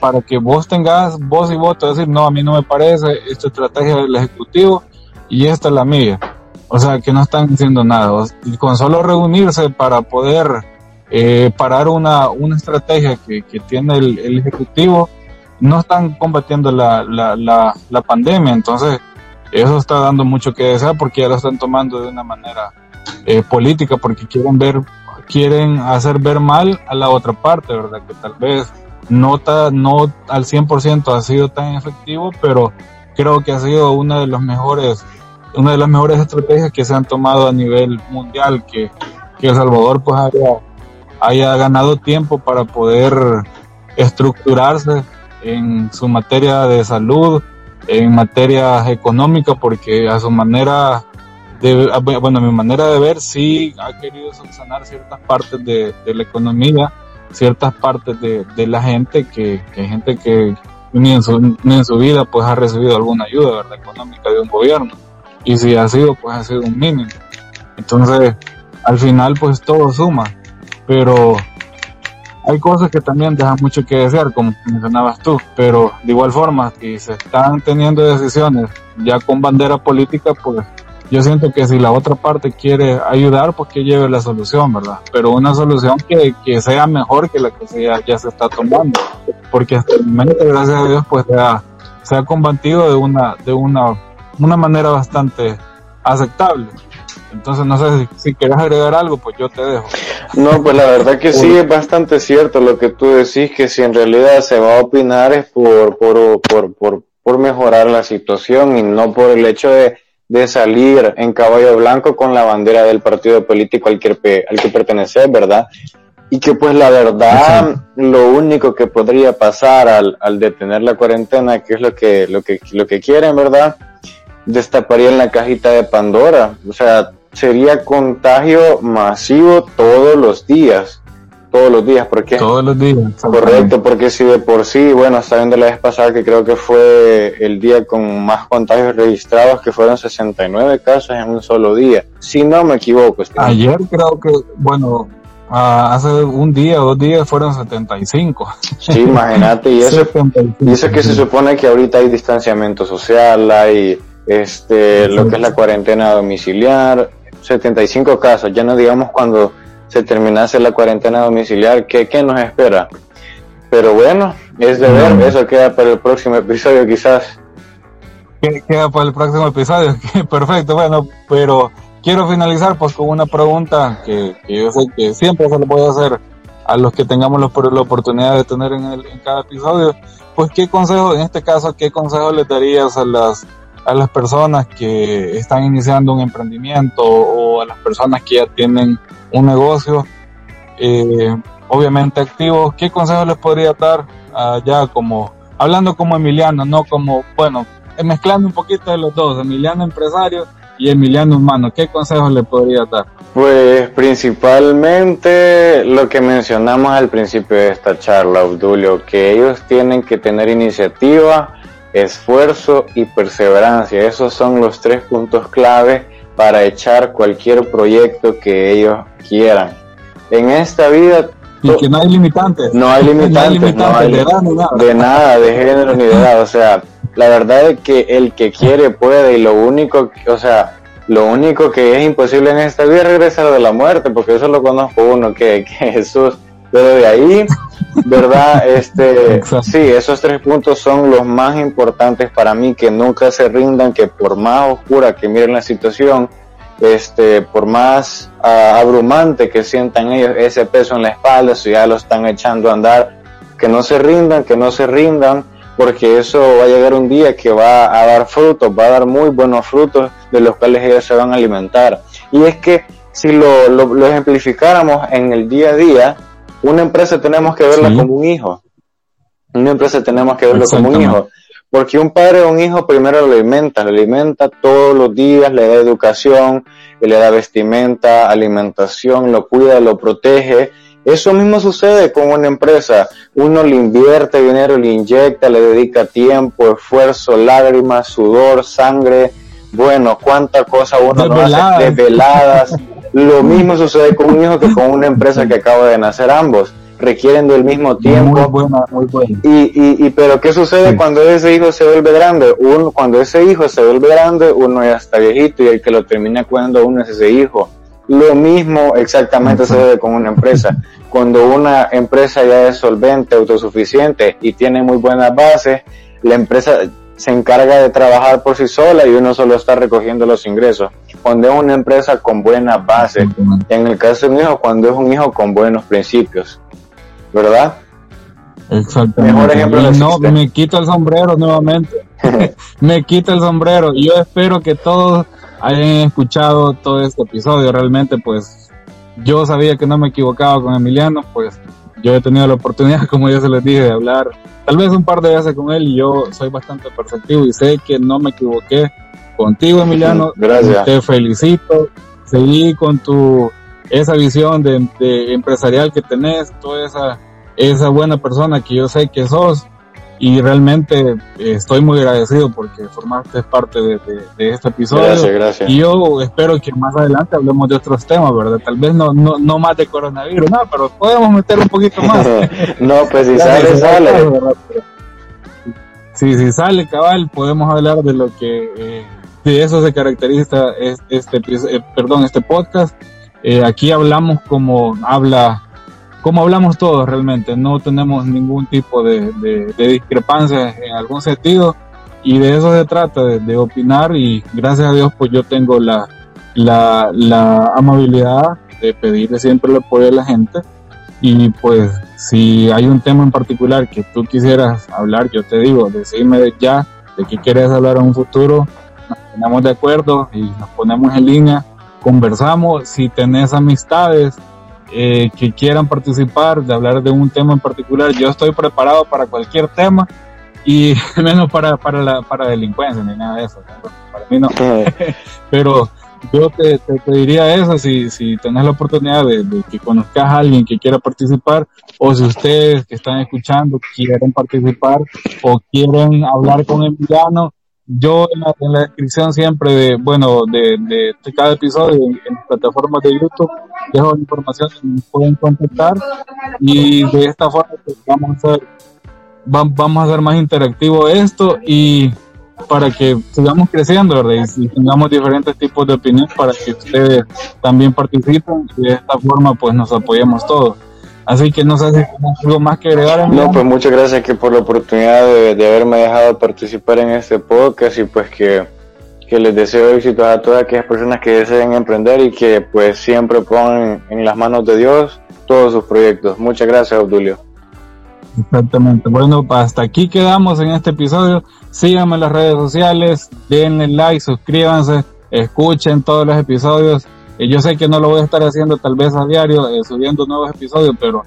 para que vos tengas voz y voto, decir, no, a mí no me parece, esta estrategia del Ejecutivo y esta es la mía. O sea, que no están haciendo nada. Con solo reunirse para poder eh, parar una, una estrategia que, que tiene el, el, Ejecutivo, no están combatiendo la, la, la, la, pandemia, entonces eso está dando mucho que desear porque ya lo están tomando de una manera eh, política, porque quieren ver, quieren hacer ver mal a la otra parte, ¿verdad? Que tal vez no, ta, no al 100% ha sido tan efectivo, pero creo que ha sido una de los mejores, una de las mejores estrategias que se han tomado a nivel mundial, que, que El Salvador pues haya haya ganado tiempo para poder estructurarse en su materia de salud, en materia económica, porque a su manera de, bueno, a mi manera de ver, sí ha querido subsanar ciertas partes de, la economía, ciertas partes de, la gente, que, que, gente que en, su, ni en su vida pues ha recibido alguna ayuda ¿verdad? económica de un gobierno. Y si ha sido, pues ha sido un mínimo. Entonces, al final, pues todo suma pero hay cosas que también dejan mucho que desear, como mencionabas tú, pero de igual forma, si se están teniendo decisiones ya con bandera política, pues yo siento que si la otra parte quiere ayudar, pues que lleve la solución, ¿verdad? Pero una solución que, que sea mejor que la que se, ya, ya, se está tomando, porque hasta el momento, gracias a Dios, pues se ha, se ha combatido de una, de una, una manera bastante aceptable. Entonces, no sé si, si quieres agregar algo, pues yo te dejo. No, pues la verdad que sí es bastante cierto lo que tú decís, que si en realidad se va a opinar es por, por, por, por, por mejorar la situación y no por el hecho de, de salir en caballo blanco con la bandera del partido político al que, al que pertenecer, ¿verdad? Y que pues la verdad, lo único que podría pasar al, al detener la cuarentena, que es lo que, lo que, lo que quieren, ¿verdad? Destaparían la cajita de Pandora. O sea, sería contagio masivo todos los días. Todos los días, porque todos los días. Correcto, porque si de por sí, bueno, sabiendo la vez pasada que creo que fue el día con más contagios registrados, que fueron 69 casos en un solo día, si no me equivoco. Ayer creo que, bueno, uh, hace un día o dos días fueron 75. Sí, imagínate, y eso, y eso que se supone que ahorita hay distanciamiento social, hay este, lo que es la cuarentena domiciliar, 75 casos, ya no digamos cuando se terminase la cuarentena domiciliar, ¿qué, qué nos espera? Pero bueno, es de ver, eso queda para el próximo episodio quizás. Queda para el próximo episodio, perfecto, bueno, pero quiero finalizar pues con una pregunta que, que, yo sé que siempre se le puede hacer a los que tengamos la, la oportunidad de tener en, el, en cada episodio, pues qué consejo, en este caso, qué consejo le darías a las a las personas que están iniciando un emprendimiento o a las personas que ya tienen un negocio, eh, obviamente activos, ¿qué consejos les podría dar ya como, hablando como Emiliano, no como, bueno, mezclando un poquito de los dos, Emiliano empresario y Emiliano humano, ¿qué consejos le podría dar? Pues principalmente lo que mencionamos al principio de esta charla, Obdulio, que ellos tienen que tener iniciativa, esfuerzo y perseverancia. Esos son los tres puntos clave para echar cualquier proyecto que ellos quieran. En esta vida... Y que no hay limitantes. No hay limitantes, no hay de, nada, de género ni de edad. O sea, la verdad es que el que quiere puede y lo único, o sea, lo único que es imposible en esta vida es regresar de la muerte, porque eso lo conozco uno, que, que Jesús pero de ahí, ¿verdad? Este, sí, esos tres puntos son los más importantes para mí, que nunca se rindan, que por más oscura que miren la situación, este, por más uh, abrumante que sientan ellos ese peso en la espalda, si ya lo están echando a andar, que no se rindan, que no se rindan, porque eso va a llegar un día que va a dar frutos, va a dar muy buenos frutos de los cuales ellos se van a alimentar. Y es que si lo, lo, lo ejemplificáramos en el día a día, una empresa tenemos que verla como un hijo. Una empresa tenemos que verlo como un hijo. Porque un padre o un hijo primero lo alimenta, lo alimenta todos los días, le da educación, le da vestimenta, alimentación, lo cuida, lo protege. Eso mismo sucede con una empresa. Uno le invierte dinero, le inyecta, le dedica tiempo, esfuerzo, lágrimas, sudor, sangre. Bueno, cuánta cosa uno no hace, desveladas. Lo mismo sucede con un hijo que con una empresa que acaba de nacer ambos. Requieren del mismo tiempo. Muy buena, muy buena. Y, y, y, pero ¿qué sucede cuando ese hijo se vuelve grande? Uno, cuando ese hijo se vuelve grande, uno ya está viejito y el que lo termina cuidando uno es ese hijo. Lo mismo exactamente sucede con una empresa. Cuando una empresa ya es solvente, autosuficiente y tiene muy buenas bases, la empresa se encarga de trabajar por sí sola y uno solo está recogiendo los ingresos. Cuando es una empresa con buena base, en el caso de un hijo, cuando es un hijo con buenos principios, ¿verdad? Exactamente. Mejor ejemplo no, me quito el sombrero nuevamente. me quito el sombrero. Yo espero que todos hayan escuchado todo este episodio. Realmente, pues, yo sabía que no me equivocaba con Emiliano, pues yo he tenido la oportunidad, como ya se les dije, de hablar tal vez un par de veces con él y yo soy bastante perceptivo y sé que no me equivoqué contigo, Emiliano. Gracias. Te felicito. Seguí con tu esa visión de, de empresarial que tenés, toda esa, esa buena persona que yo sé que sos y realmente eh, estoy muy agradecido porque formaste parte de, de, este episodio. Gracias, gracias. Y yo espero que más adelante hablemos de otros temas, ¿verdad? Tal vez no, no, no más de coronavirus, no, pero podemos meter un poquito más. no, pues si sale, sale. Sí, si sale, cabal, podemos hablar de lo que, eh, de eso se caracteriza este, eh, perdón, este podcast. Eh, aquí hablamos como habla, como hablamos todos realmente. No tenemos ningún tipo de, de, discrepancias en algún sentido. Y de eso se trata, de, opinar. Y gracias a Dios, pues yo tengo la, la, la amabilidad de pedirle siempre el apoyo a la gente. Y pues si hay un tema en particular que tú quisieras hablar, yo te digo, decime ya de qué quieres hablar en un futuro nos ponemos de acuerdo y nos ponemos en línea, conversamos, si tenés amistades eh, que quieran participar, de hablar de un tema en particular, yo estoy preparado para cualquier tema y menos para, para, la, para delincuencia ni nada de eso. Para mí no. Pero yo te, te, diría eso, si, si tenés la oportunidad de, de, que conozcas a alguien que quiera participar, o si ustedes que están escuchando quieren participar o quieren hablar con Emiliano, yo en la, descripción siempre de, bueno, de, de, cada episodio en, las plataformas de YouTube dejo la información que pueden contactar y de esta forma pues, vamos a hacer vamos a hacer más interactivo esto y para que sigamos creciendo ¿verdad? y, tengamos diferentes tipos de opiniones para que ustedes también participen y de esta forma pues nos apoyemos todos. Así que no sé si tenemos algo más que agregar. No, pues muchas gracias que por la oportunidad de, haberme dejado participar en este podcast y pues que, que, les deseo éxito a todas aquellas personas que deseen emprender y que pues siempre pongan en las manos de Dios todos sus proyectos. Muchas gracias, Obdulio. Exactamente. Bueno, hasta aquí quedamos en este episodio. Síganme en las redes sociales, denle like, suscríbanse, escuchen todos los episodios yo sé que no lo voy a estar haciendo tal vez a diario, eh, subiendo nuevos episodios, pero...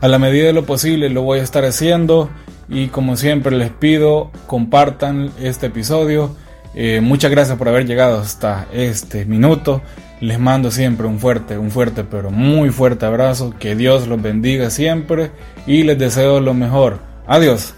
A la medida de lo posible lo voy a estar haciendo y como siempre les pido compartan este episodio. Eh, muchas gracias por haber llegado hasta este minuto. Les mando siempre un fuerte, un fuerte, pero muy fuerte abrazo. Que Dios los bendiga siempre y les deseo lo mejor. Adiós.